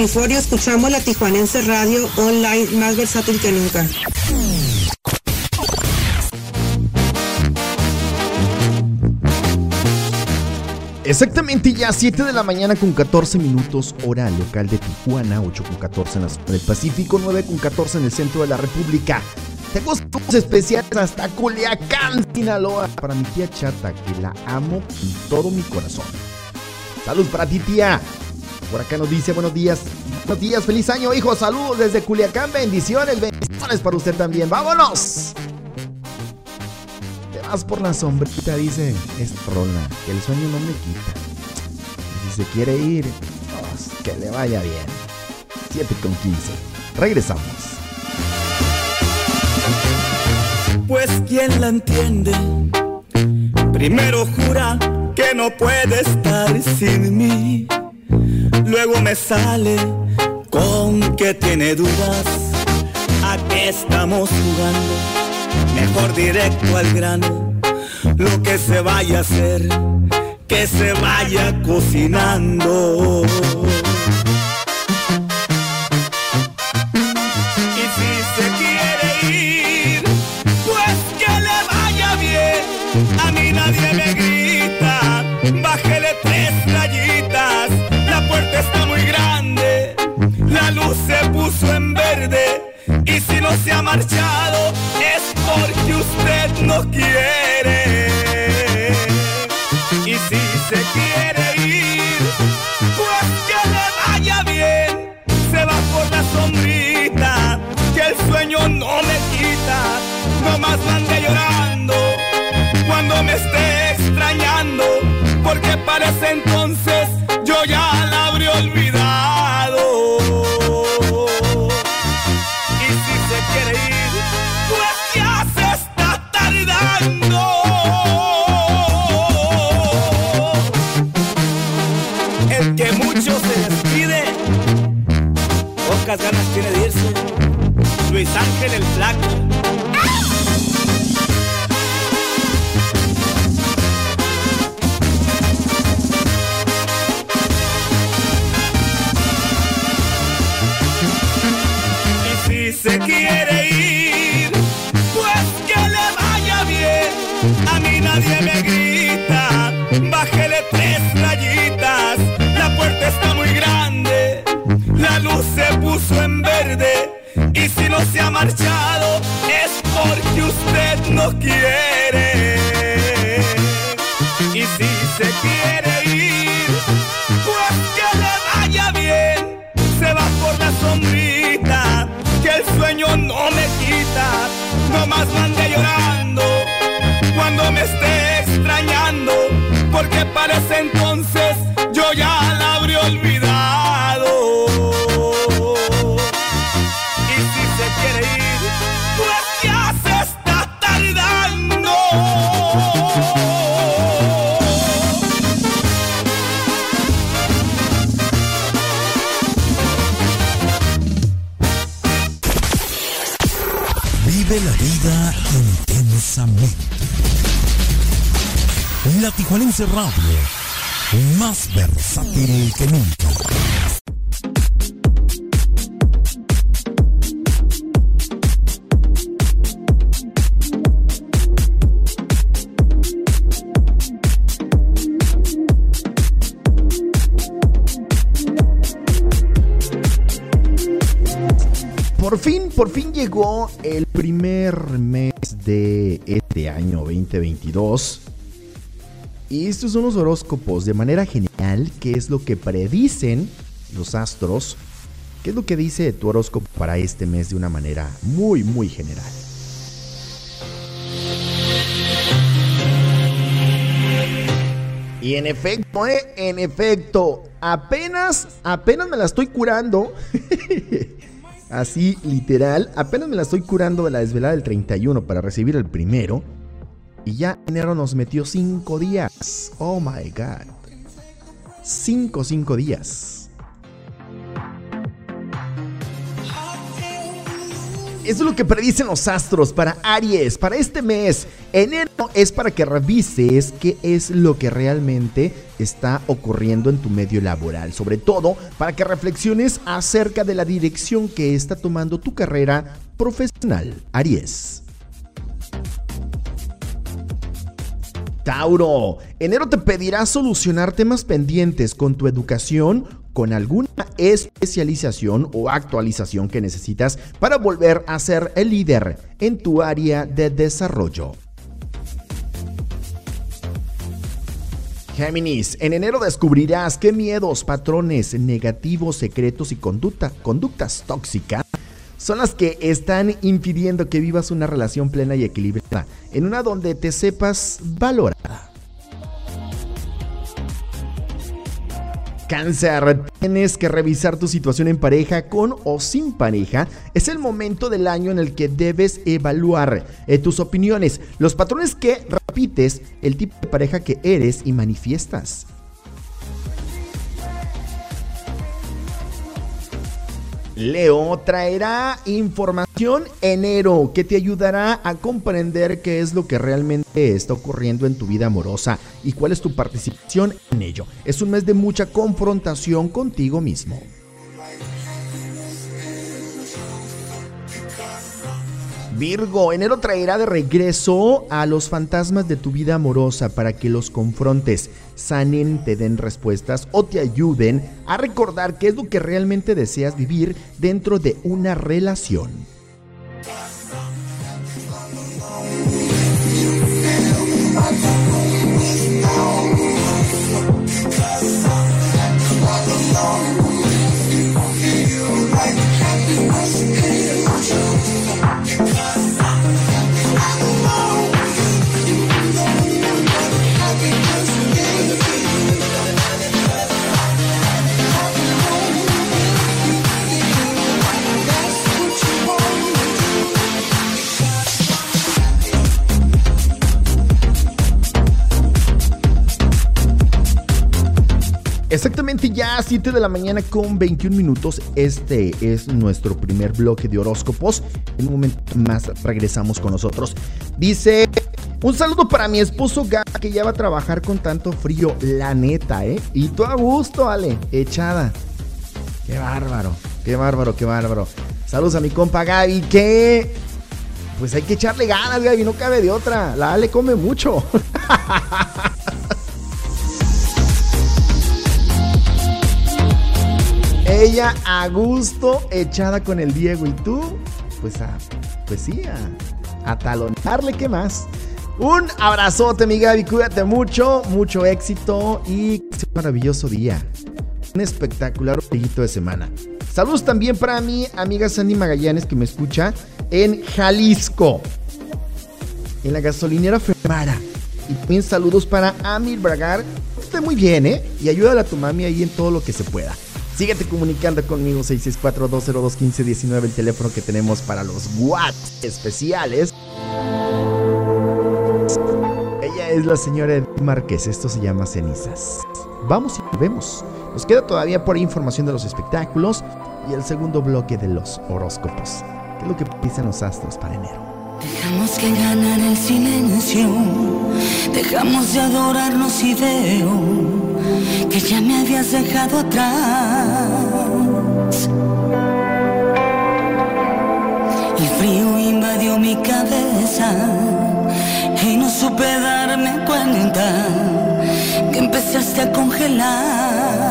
California, escuchamos la Tijuanense Radio Online más versátil que nunca. Exactamente ya 7 de la mañana con 14 minutos hora local de Tijuana, 8 con 14 en la zona del Pacífico, 9 con 14 en el centro de la República. Saludos especiales hasta Culiacán, Sinaloa, para mi tía Chata, que la amo con todo mi corazón. Salud para ti, tía. Por acá nos dice buenos días. Días, feliz año, hijo. Saludos desde Culiacán. Bendiciones, bendiciones para usted también. ¡Vámonos! Te vas por la sombrita, dice. Es rola, que el sueño no me quita. Si se quiere ir, que le vaya bien. 7 con 15. Regresamos. Pues quién la entiende. Primero jura que no puede estar sin mí. Luego me sale que tiene dudas. ¿A qué estamos jugando? Mejor directo al grano. Lo que se vaya a hacer, que se vaya cocinando. Y si se quiere ir, pues que le vaya bien. A mí nadie me grita, se ha marchado, es porque usted no quiere. Y si se quiere ir, pues que le vaya bien. Se va por la sombrita, que el sueño no me quita. No más ande llorando cuando me esté extrañando, porque parece entonces es porque usted no quiere. Y si se quiere ir, pues que le vaya bien. Se va por la sombrita, que el sueño no me quita. No más Radio, más versátil que nunca. Por fin, por fin llegó el primer mes de este año 2022. Y estos son los horóscopos de manera general, qué es lo que predicen los astros, qué es lo que dice tu horóscopo para este mes de una manera muy, muy general. Y en efecto, ¿eh? en efecto, apenas, apenas me la estoy curando. Así, literal, apenas me la estoy curando de la desvelada del 31 para recibir el primero. Y ya enero nos metió 5 días. Oh my god. 5, 5 días. Eso es lo que predicen los astros para Aries, para este mes. Enero es para que revises qué es lo que realmente está ocurriendo en tu medio laboral. Sobre todo para que reflexiones acerca de la dirección que está tomando tu carrera profesional. Aries. Tauro, enero te pedirá solucionar temas pendientes con tu educación, con alguna especialización o actualización que necesitas para volver a ser el líder en tu área de desarrollo. Géminis, en enero descubrirás qué miedos, patrones negativos, secretos y conducta, conductas tóxicas son las que están impidiendo que vivas una relación plena y equilibrada, en una donde te sepas valorada. Cáncer, tienes que revisar tu situación en pareja con o sin pareja. Es el momento del año en el que debes evaluar eh, tus opiniones, los patrones que repites, el tipo de pareja que eres y manifiestas. Leo traerá información enero que te ayudará a comprender qué es lo que realmente está ocurriendo en tu vida amorosa y cuál es tu participación en ello. Es un mes de mucha confrontación contigo mismo. Virgo, enero traerá de regreso a los fantasmas de tu vida amorosa para que los confrontes, sanen, te den respuestas o te ayuden a recordar qué es lo que realmente deseas vivir dentro de una relación. Cause Exactamente ya a 7 de la mañana con 21 minutos. Este es nuestro primer bloque de horóscopos. En un momento más regresamos con nosotros. Dice, un saludo para mi esposo Gab, que ya va a trabajar con tanto frío, la neta, ¿eh? Y tú a gusto, Ale, echada. Qué bárbaro, qué bárbaro, qué bárbaro. Saludos a mi compa Gaby, que... Pues hay que echarle ganas, Gaby, no cabe de otra. La Ale come mucho. Ella a gusto, echada con el Diego. Y tú, pues a, pues sí, a, talonarle, ¿qué más? Un abrazote, mi Gaby. Cuídate mucho, mucho éxito y un maravilloso día. Un espectacular de semana. Saludos también para mi amiga Sandy Magallanes que me escucha en Jalisco, en la gasolinera Femara. Y también saludos para Amir Bragar. Esté muy bien, ¿eh? Y ayúdale a tu mami ahí en todo lo que se pueda. Síguete comunicando conmigo 664-202-1519, el teléfono que tenemos para los WhatsApp especiales. Ella es la señora Edith Márquez, esto se llama Cenizas. Vamos y vemos. Nos queda todavía por información de los espectáculos y el segundo bloque de los horóscopos. ¿Qué es lo que dicen los astros para enero? Dejamos que ganara el silencio, dejamos de adorarnos y veo que ya me habías dejado atrás. El frío invadió mi cabeza y no supe darme cuenta que empezaste a congelar.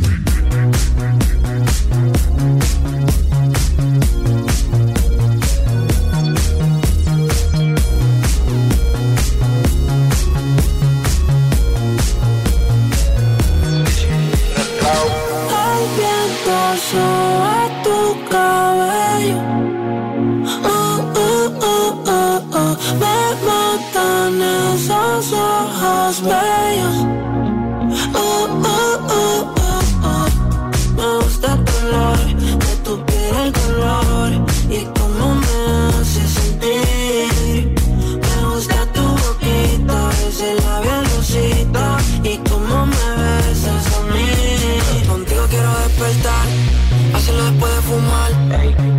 solo después de fumar. Hey.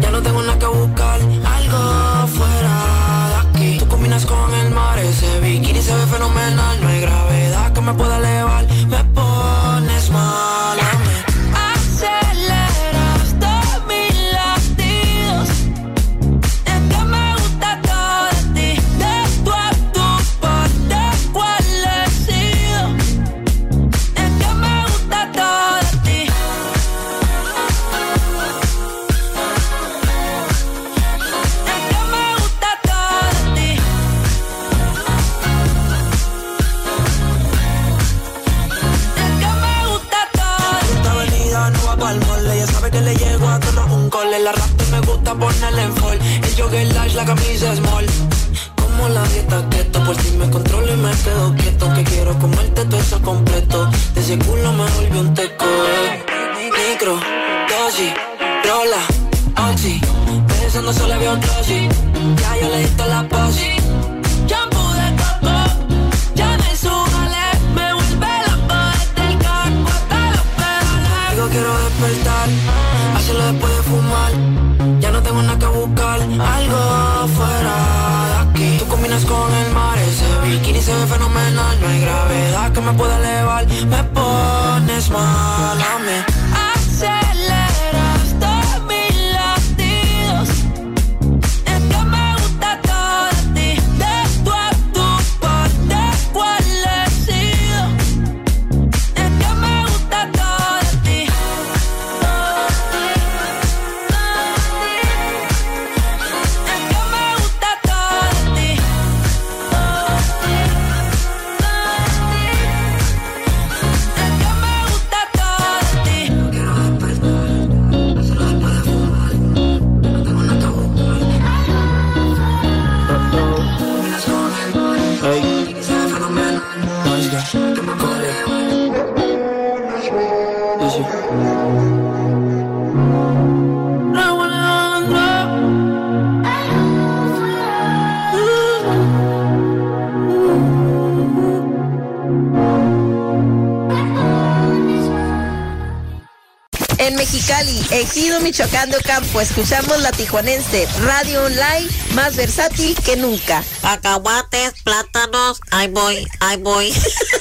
Campo. Escuchamos la tijuanense, radio online más versátil que nunca. Acaguates, plátanos, ahí voy, ahí voy.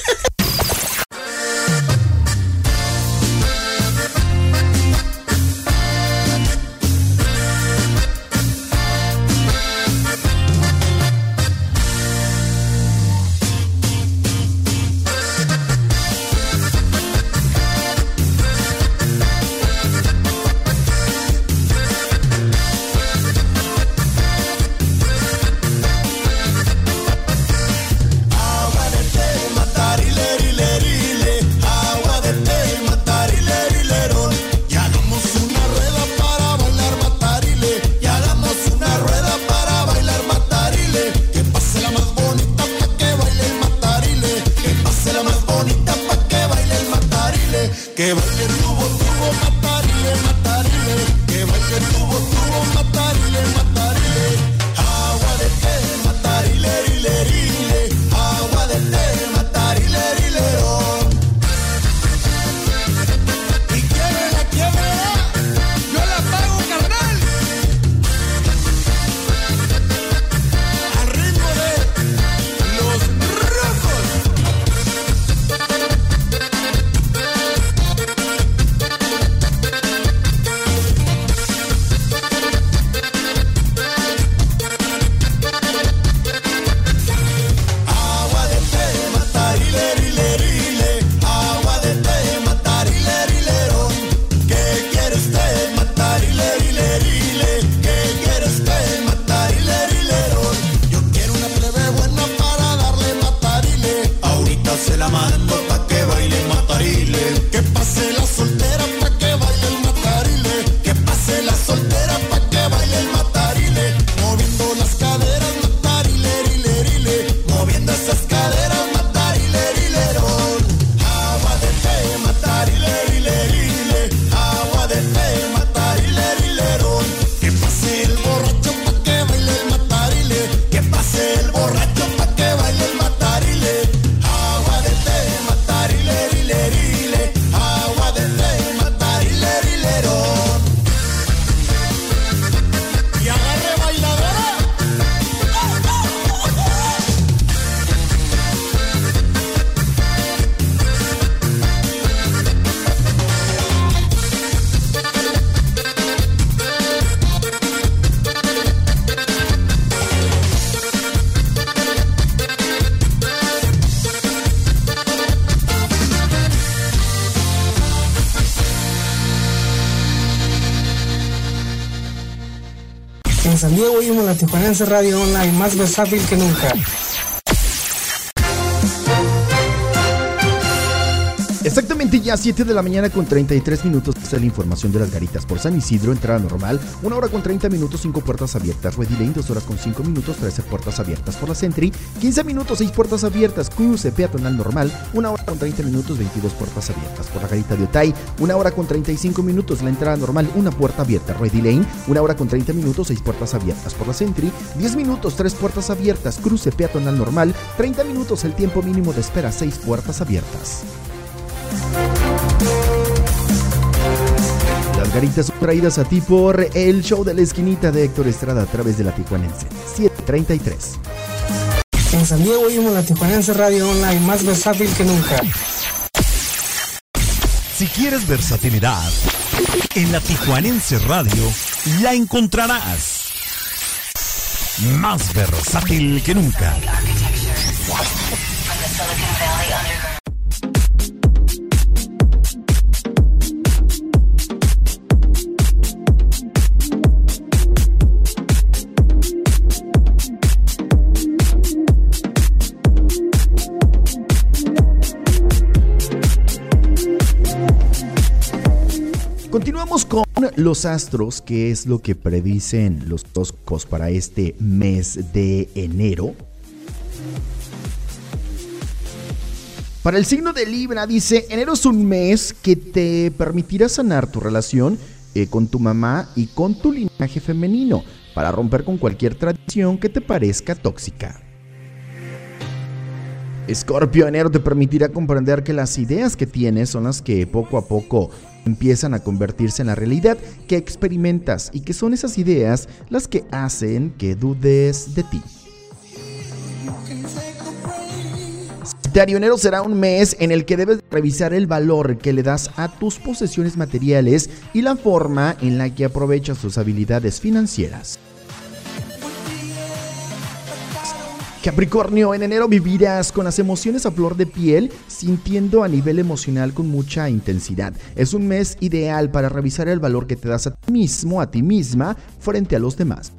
Diego Imo, la Tijuanense Radio Online, más versátil que nunca. Exactamente ya 7 de la mañana con 33 minutos. La información de las garitas por San Isidro, entrada normal, 1 hora con 30 minutos, 5 puertas abiertas, Red Lane, 2 horas con 5 minutos, 13 puertas abiertas por la Sentry, 15 minutos, 6 puertas abiertas, cruce peatonal normal, 1 hora con 30 minutos, 22 puertas abiertas por la garita de Otay, 1 hora con 35 minutos, la entrada normal, 1 puerta abierta, Ready Lane, 1 hora con 30 minutos, 6 puertas abiertas por la Sentry, 10 minutos, 3 puertas abiertas, cruce peatonal normal, 30 minutos, el tiempo mínimo de espera, 6 puertas abiertas. Las garitas son traídas a ti por el show de la esquinita de Héctor Estrada a través de la Tijuanense 733. En San Diego oímos la Tijuanense Radio Online, más versátil que nunca. Si quieres versatilidad, en la Tijuanense Radio la encontrarás. Más versátil que nunca. Los astros, que es lo que predicen los toscos para este mes de enero. Para el signo de Libra dice, enero es un mes que te permitirá sanar tu relación eh, con tu mamá y con tu linaje femenino para romper con cualquier tradición que te parezca tóxica. Escorpio, enero te permitirá comprender que las ideas que tienes son las que poco a poco empiezan a convertirse en la realidad que experimentas y que son esas ideas las que hacen que dudes de ti. Sagitario, enero será un mes en el que debes revisar el valor que le das a tus posesiones materiales y la forma en la que aprovechas tus habilidades financieras. Capricornio, en enero vivirás con las emociones a flor de piel, sintiendo a nivel emocional con mucha intensidad. Es un mes ideal para revisar el valor que te das a ti mismo, a ti misma, frente a los demás.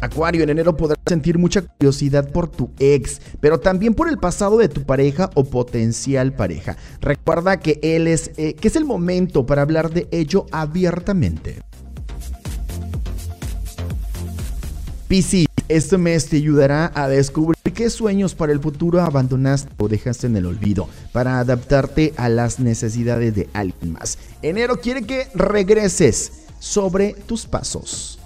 Acuario, en enero podrás sentir mucha curiosidad por tu ex, pero también por el pasado de tu pareja o potencial pareja. Recuerda que él es, eh, que es el momento para hablar de ello abiertamente. Piscis, este mes te ayudará a descubrir qué sueños para el futuro abandonaste o dejaste en el olvido para adaptarte a las necesidades de alguien más. Enero quiere que regreses sobre tus pasos.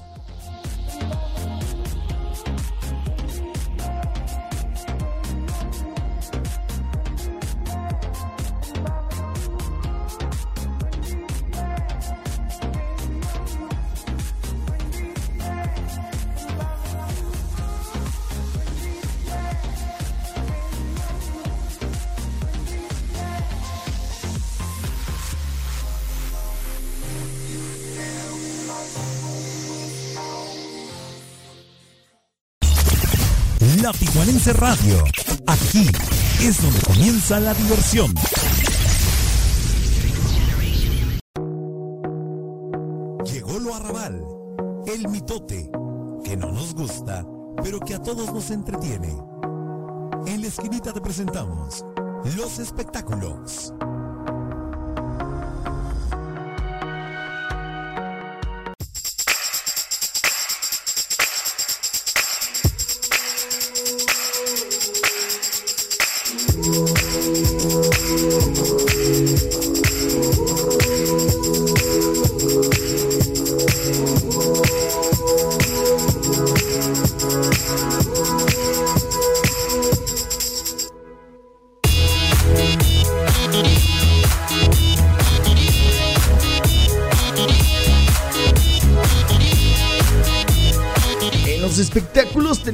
La Tijuanense Radio. Aquí es donde comienza la diversión. Llegó lo arrabal, el mitote, que no nos gusta, pero que a todos nos entretiene. En la esquinita te presentamos los espectáculos.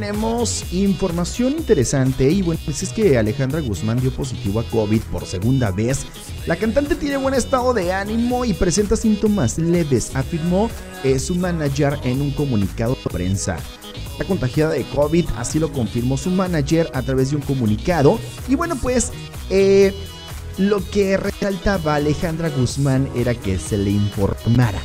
Tenemos información interesante y bueno, pues es que Alejandra Guzmán dio positivo a COVID por segunda vez. La cantante tiene buen estado de ánimo y presenta síntomas leves, afirmó eh, su manager en un comunicado de prensa. Está contagiada de COVID, así lo confirmó su manager a través de un comunicado. Y bueno, pues eh, lo que resaltaba Alejandra Guzmán era que se le informara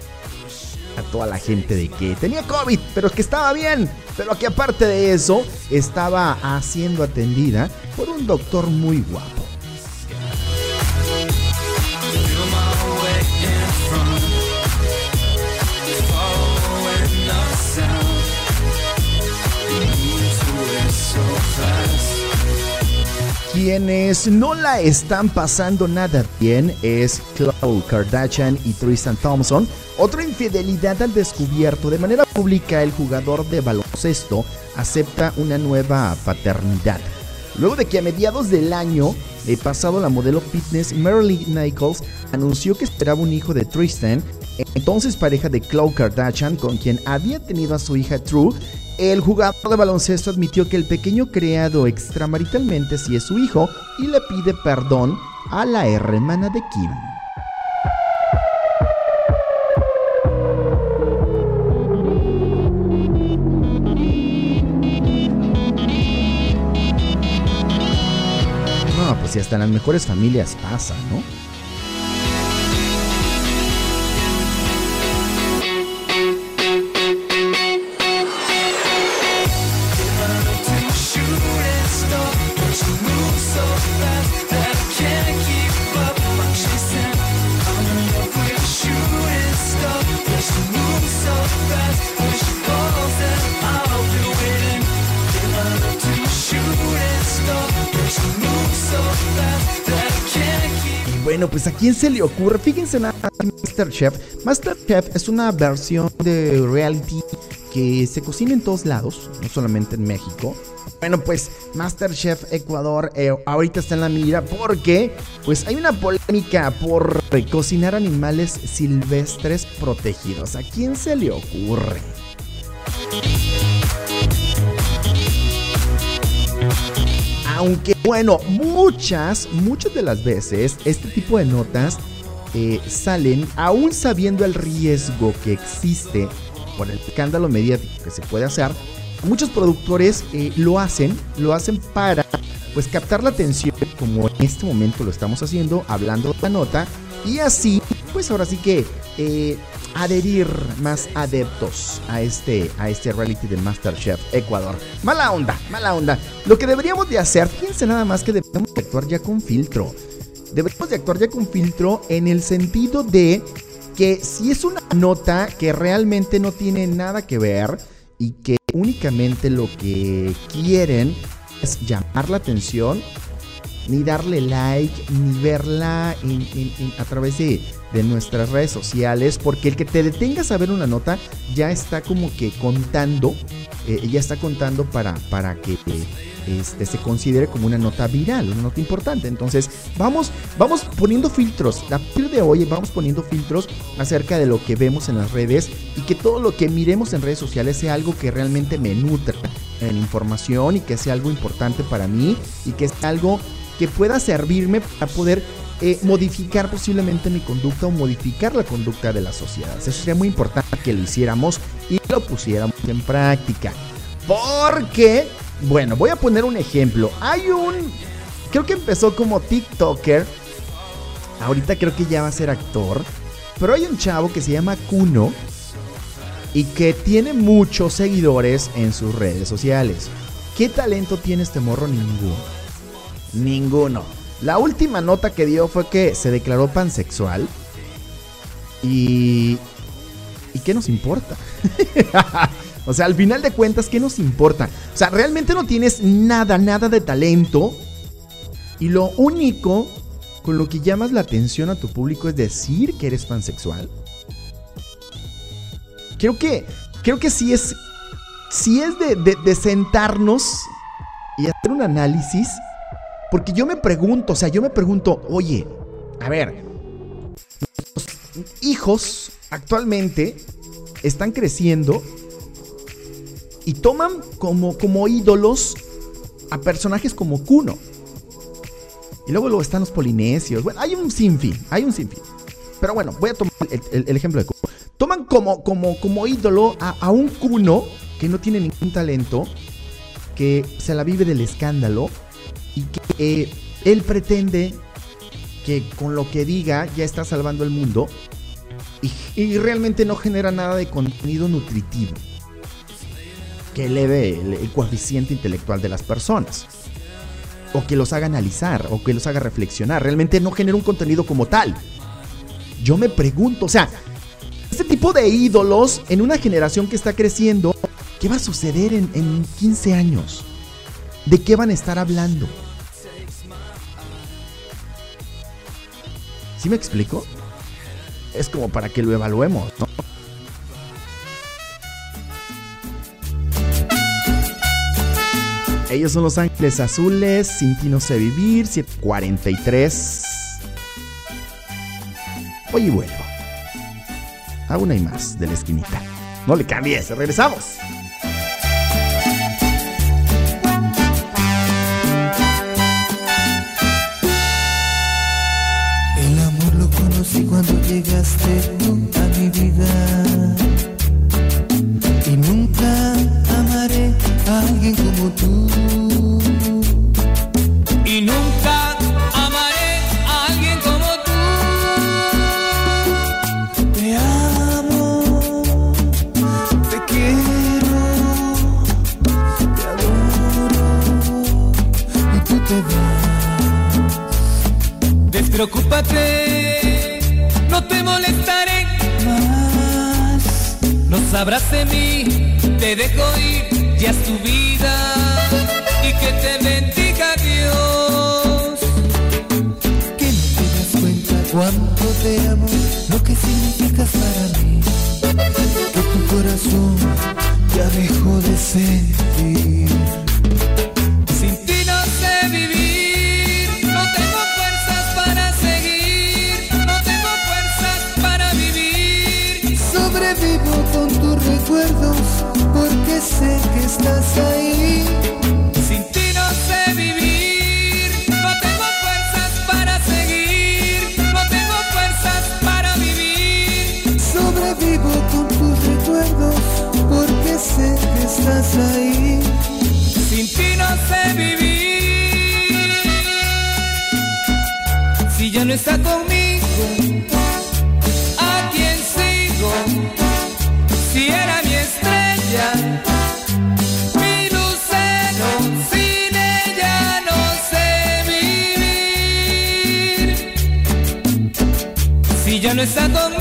toda la gente de que tenía COVID, pero que estaba bien, pero que aparte de eso estaba siendo atendida por un doctor muy guapo. Quienes no la están pasando nada bien es Khloe Kardashian y Tristan Thompson. Otra infidelidad al descubierto. De manera pública, el jugador de baloncesto acepta una nueva paternidad. Luego de que a mediados del año eh, pasado la modelo fitness Marilyn Nichols anunció que esperaba un hijo de Tristan, entonces pareja de Khloe Kardashian con quien había tenido a su hija True, el jugador de baloncesto admitió que el pequeño creado extramaritalmente sí es su hijo y le pide perdón a la hermana de Kim. No, pues si hasta en las mejores familias pasa, ¿no? A quién se le ocurre, fíjense en Masterchef. Masterchef es una versión de reality que se cocina en todos lados, no solamente en México. Bueno, pues Masterchef Ecuador eh, ahorita está en la mira porque pues hay una polémica por cocinar animales silvestres protegidos. ¿A quién se le ocurre? Aunque bueno, muchas, muchas de las veces este tipo de notas eh, salen aún sabiendo el riesgo que existe por el escándalo mediático que se puede hacer. Muchos productores eh, lo hacen, lo hacen para pues captar la atención como en este momento lo estamos haciendo, hablando de la nota y así pues ahora sí que eh, adherir más adeptos a este, a este reality de Masterchef Ecuador. Mala onda, mala onda. Lo que deberíamos de hacer, fíjense nada más que debemos de actuar ya con filtro. Deberíamos de actuar ya con filtro en el sentido de que si es una nota que realmente no tiene nada que ver y que únicamente lo que quieren es llamar la atención, ni darle like, ni verla en- a través de, de nuestras redes sociales, porque el que te detengas a ver una nota ya está como que contando, eh, ya está contando para, para que este, se considere como una nota viral, una nota importante. Entonces, vamos, vamos poniendo filtros. A partir de hoy vamos poniendo filtros acerca de lo que vemos en las redes y que todo lo que miremos en redes sociales sea algo que realmente me nutra en información y que sea algo importante para mí y que sea algo que pueda servirme para poder eh, modificar posiblemente mi conducta o modificar la conducta de la sociedad. Eso sería muy importante que lo hiciéramos y lo pusiéramos en práctica. Porque, bueno, voy a poner un ejemplo. Hay un, creo que empezó como TikToker, ahorita creo que ya va a ser actor, pero hay un chavo que se llama Kuno y que tiene muchos seguidores en sus redes sociales. ¿Qué talento tiene este morro? Ninguno. Ninguno. La última nota que dio fue que se declaró pansexual. Y. ¿Y qué nos importa? o sea, al final de cuentas, ¿qué nos importa? O sea, realmente no tienes nada, nada de talento. Y lo único con lo que llamas la atención a tu público es decir que eres pansexual. Creo que. Creo que sí es. Sí es de, de- de sentarnos y hacer un análisis. Porque yo me pregunto, o sea, yo me pregunto, oye, a ver, los hijos actualmente están creciendo y toman como, como ídolos a personajes como Kuno. Y luego, luego están los polinesios. Bueno, hay un sinfín, hay un sinfín. Pero bueno, voy a tomar el, ejemplo de Kuno. Toman como, como, como ídolo a un Kuno que no tiene ningún talento, que se la vive del escándalo y que eh, él pretende que con lo que diga ya está salvando el mundo y, realmente no genera nada de contenido nutritivo que eleve el, el coeficiente intelectual de las personas o que los haga analizar o que los haga reflexionar. Realmente no genera un contenido como tal. Yo me pregunto, o sea, este tipo de ídolos en una generación que está creciendo, ¿qué va a suceder en, en 15 años? ¿De qué van a estar hablando? ¿Sí me explico? Es como para que lo evaluemos, ¿no? Ellos son Los Ángeles Azules, Cinti no sé vivir, 43. Hoy vuelvo. Aún hay más de la esquinita. No le cambies, regresamos. Llegaste tú a mi vida. Y nunca amaré a alguien como tú. Y nunca amaré a alguien como tú. Te amo, te quiero, te adoro. Y tú te vas. Despreocúpate, sabrás de mí, te dejo ir, ya es tu vida. Y que te bendiga Dios. Que no te das cuenta cuánto te amo, lo que significas para mí. Que tu corazón ya dejó de sentir. Sin ti no sé vivir, no tengo fuerzas para seguir, no tengo fuerzas para vivir. Sobrevivo con recuerdos porque sé que estás ahí. Sin ti no sé vivir, no tengo fuerzas para seguir, no tengo fuerzas para vivir. Sobrevivo con tus recuerdos porque sé que estás ahí. Sin ti no sé vivir. Si ya no está conmigo, no está conmigo,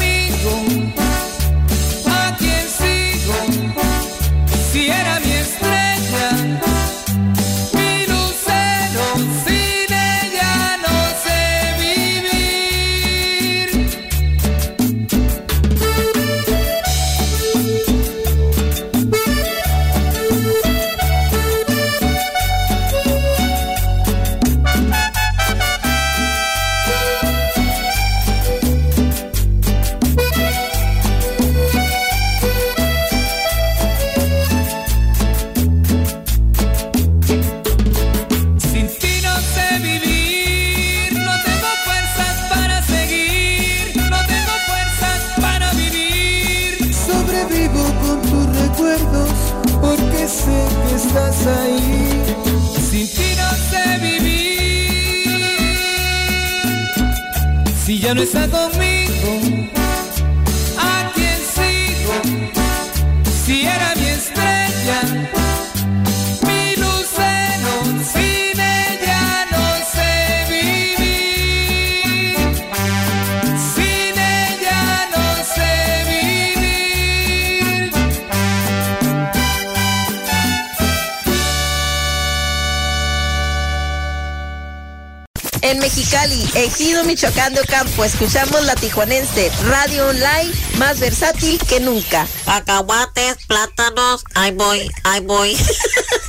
ya no está conmigo, Mexicali, Ejido Michoacán de Ocampo, escuchamos la tijuanense Radio Online, más versátil que nunca. Cacahuates, plátanos, ahí voy, ahí voy.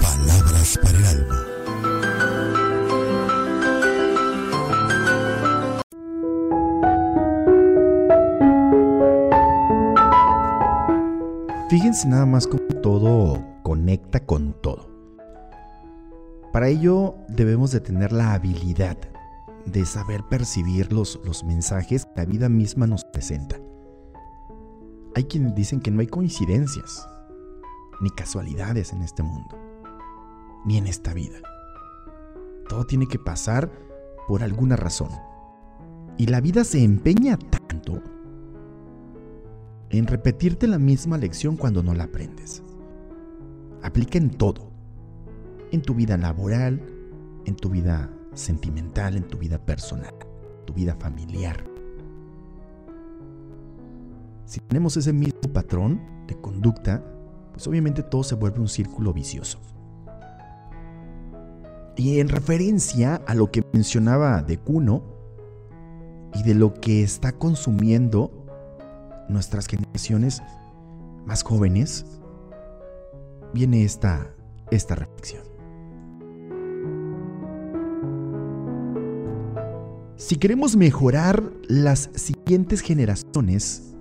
palabras para el alma. Fíjense nada más cómo todo conecta con todo. Para ello debemos de tener la habilidad de saber percibir los, los mensajes que la vida misma nos presenta. Hay quienes dicen que no hay coincidencias, ni casualidades en este mundo, ni en esta vida. Todo tiene que pasar por alguna razón. Y la vida se empeña tanto en repetirte la misma lección cuando no la aprendes. Aplica en todo. En tu vida laboral, en tu vida sentimental, en tu vida personal, tu vida familiar. Si tenemos ese mismo patrón de conducta, pues obviamente todo se vuelve un círculo vicioso. Y en referencia a lo que mencionaba de Kuno y de lo que está consumiendo nuestras generaciones más jóvenes, viene esta, esta reflexión. Si queremos mejorar las siguientes generaciones,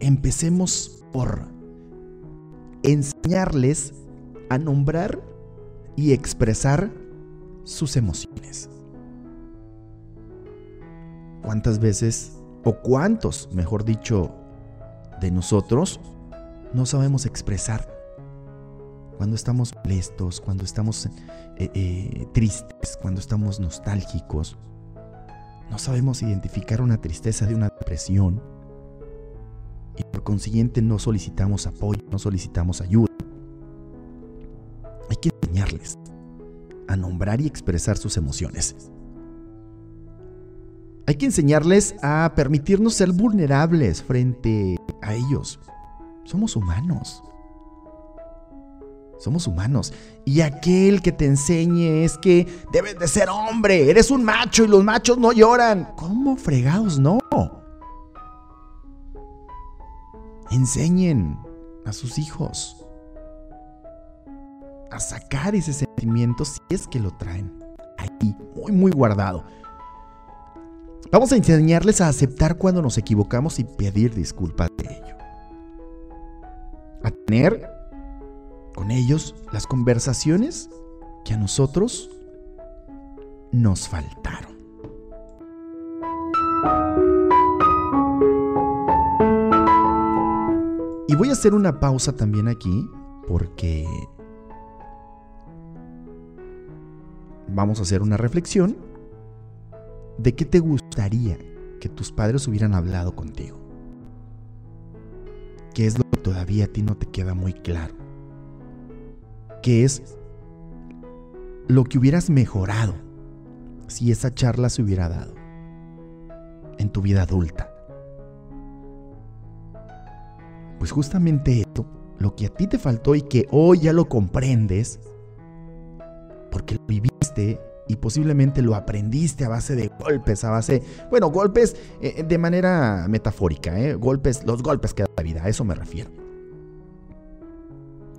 empecemos por enseñarles a nombrar y expresar sus emociones. ¿Cuántas veces, o cuántos, mejor dicho, de nosotros no sabemos expresar cuando estamos molestos, cuando estamos eh, eh, tristes, cuando estamos nostálgicos? No sabemos identificar una tristeza de una depresión y por consiguiente no solicitamos apoyo, no solicitamos ayuda. Hay que enseñarles a nombrar y expresar sus emociones. Hay que enseñarles a permitirnos ser vulnerables frente a ellos. Somos humanos. Somos humanos. Y aquel que te enseñe es que debes de ser hombre. Eres un macho y los machos no lloran. ¿Cómo fregados no? Enseñen a sus hijos a sacar ese sentimiento si es que lo traen ahí, muy, muy guardado. Vamos a enseñarles a aceptar cuando nos equivocamos y pedir disculpas de ello. A tener con ellos las conversaciones que a nosotros nos faltaron. Y voy a hacer una pausa también aquí porque vamos a hacer una reflexión de qué te gustaría que tus padres hubieran hablado contigo. ¿Qué es lo que todavía a ti no te queda muy claro? ¿Qué es lo que hubieras mejorado si esa charla se hubiera dado en tu vida adulta? Pues justamente esto, lo que a ti te faltó y que hoy ya lo comprendes, porque lo viviste y posiblemente lo aprendiste a base de golpes, a base, bueno, golpes eh, de manera metafórica, ¿eh? golpes, los golpes que da la vida, a eso me refiero.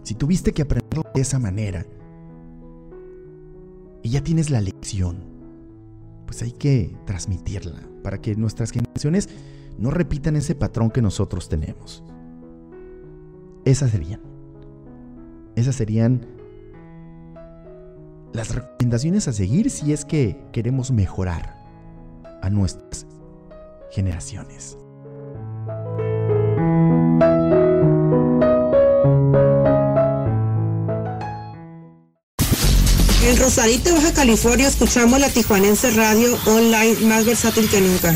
Si tuviste que aprenderlo de esa manera y ya tienes la lección, pues hay que transmitirla para que nuestras generaciones no repitan ese patrón que nosotros tenemos. Esas serían. Esas serían las recomendaciones a seguir si es que queremos mejorar a nuestras generaciones. En Rosarito, Baja California, escuchamos la Tijuanense Radio online más versátil que nunca.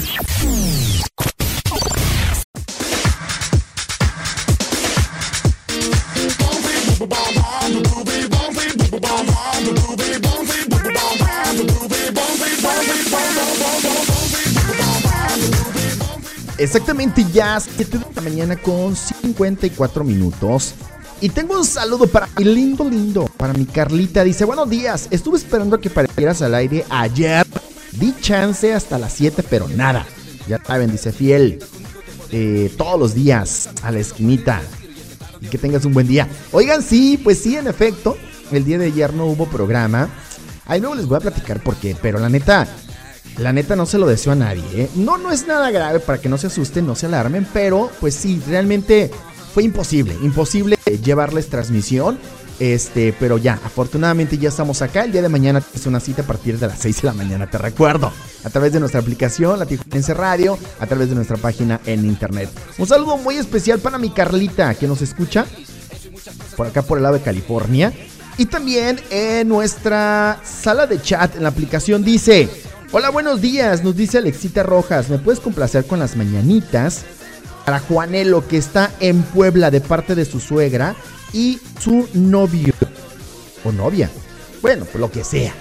Exactamente ya 7 de la mañana con 54 minutos. Y tengo un saludo para mi lindo, lindo, para mi Carlita. Dice, buenos días, estuve esperando que aparecieras al aire ayer. Di chance hasta las 7, pero nada. Ya saben, dice fiel. eh, todos los días a la esquinita. Y que tengas un buen día. Oigan, sí, pues sí, en efecto. El día de ayer no hubo programa. Ahí luego les voy a platicar por qué. Pero la neta, la neta no se lo deseo a nadie. ¿eh? No, no es nada grave para que no se asusten, no se alarmen. Pero pues sí, realmente fue imposible. Imposible llevarles transmisión. Este, pero ya, afortunadamente ya estamos acá. El día de mañana es una cita a partir de las 6 de la mañana, te recuerdo. A través de nuestra aplicación, la Tijuanense Radio, a través de nuestra página en internet. Un saludo muy especial para mi Carlita, que nos escucha por acá por el lado de California. Y también en nuestra sala de chat en la aplicación dice: Hola, buenos días, nos dice Alexita Rojas. ¿Me puedes complacer con las mañanitas? Para Juanelo, que está en Puebla de parte de su suegra y su novio. O novia. Bueno, pues lo que sea.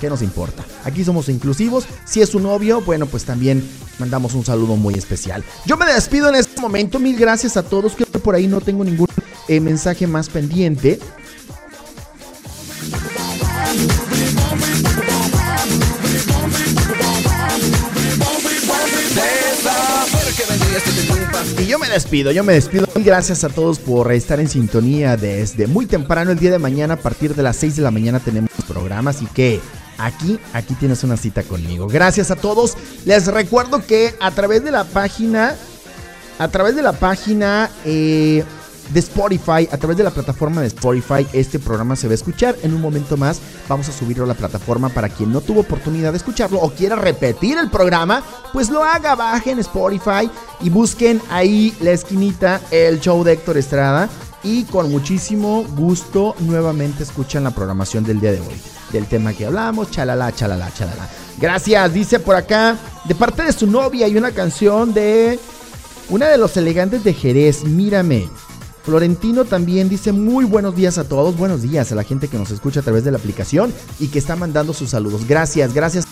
¿Qué nos importa? Aquí somos inclusivos. Si es su novio, bueno, pues también mandamos un saludo muy especial. Yo me despido en este momento. Mil gracias a todos. Que por ahí no tengo ningún eh, mensaje más pendiente. Y yo me despido, yo me despido. Gracias a todos por estar en sintonía desde muy temprano el día de mañana. A partir de las 6 de la mañana tenemos programa, así que aquí, aquí tienes una cita conmigo. Gracias a todos. Les recuerdo que a través de la página, a través de la página eh, de Spotify, a través de la plataforma de Spotify, este programa se va a escuchar. En un momento más vamos a subirlo a la plataforma para quien no tuvo oportunidad de escucharlo o quiera repetir el programa, pues lo haga, bajen Spotify y busquen ahí la esquinita, el show de Héctor Estrada. Y con muchísimo gusto nuevamente escuchan la programación del día de hoy. Del tema que hablamos, chalala, chalala, chalala. Gracias, dice por acá, de parte de su novia hay una canción de una de los elegantes de Jerez, mírame. Florentino también dice muy buenos días a todos, buenos días a la gente que nos escucha a través de la aplicación y que está mandando sus saludos. Gracias, gracias.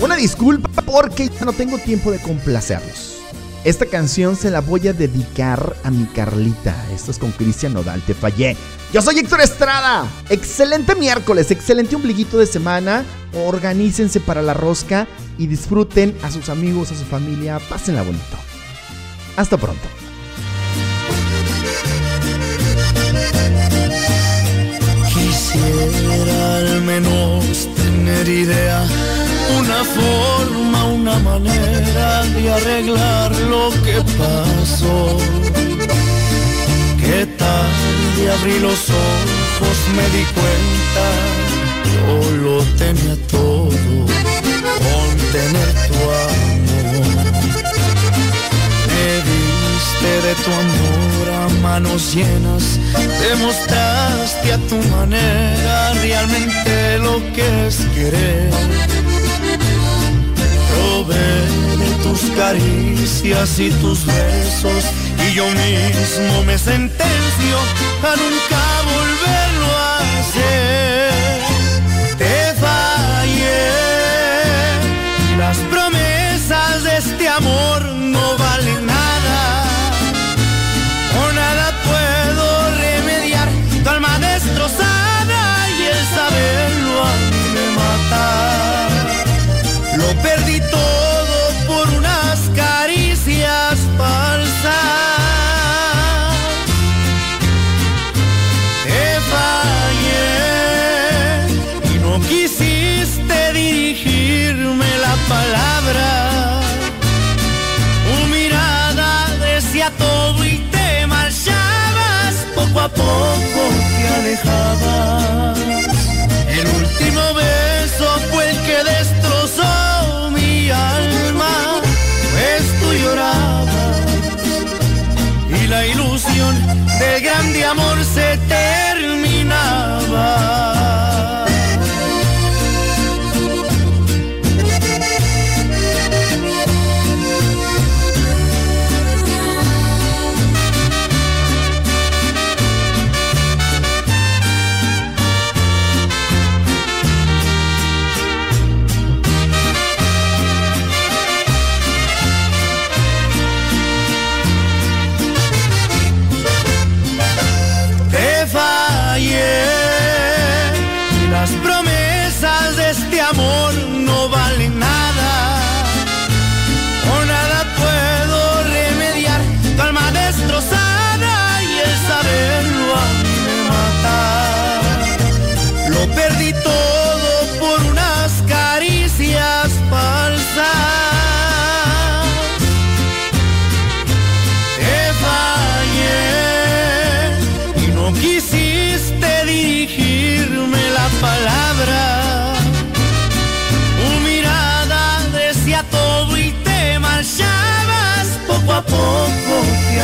Una disculpa porque ya no tengo tiempo de complacerlos. Esta canción se la voy a dedicar a mi Carlita. Esto es con Cristian Nodal, te fallé. Yo soy Héctor Estrada. Excelente miércoles, excelente ombliguito de semana. Organícense para la rosca y disfruten a sus amigos, a su familia. Pásenla bonito. Hasta pronto. Forma, una manera de arreglar lo que pasó. ¿Qué tal? De abrí los ojos, me di cuenta, yo lo tenía todo con tener tu amor. Me diste de tu amor a manos llenas, demostraste a tu manera realmente lo que es querer. Probé tus caricias y tus besos y yo mismo me sentencio a nunca poco te alejabas. El último beso fue el que destrozó mi alma, pues tú llorabas y la ilusión del grande amor se terminaba.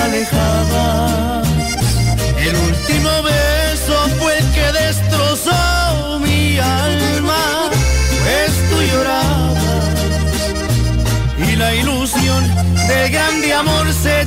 Te alejabas. El último beso fue el que destrozó mi alma, pues tú llorabas y la ilusión del grande amor se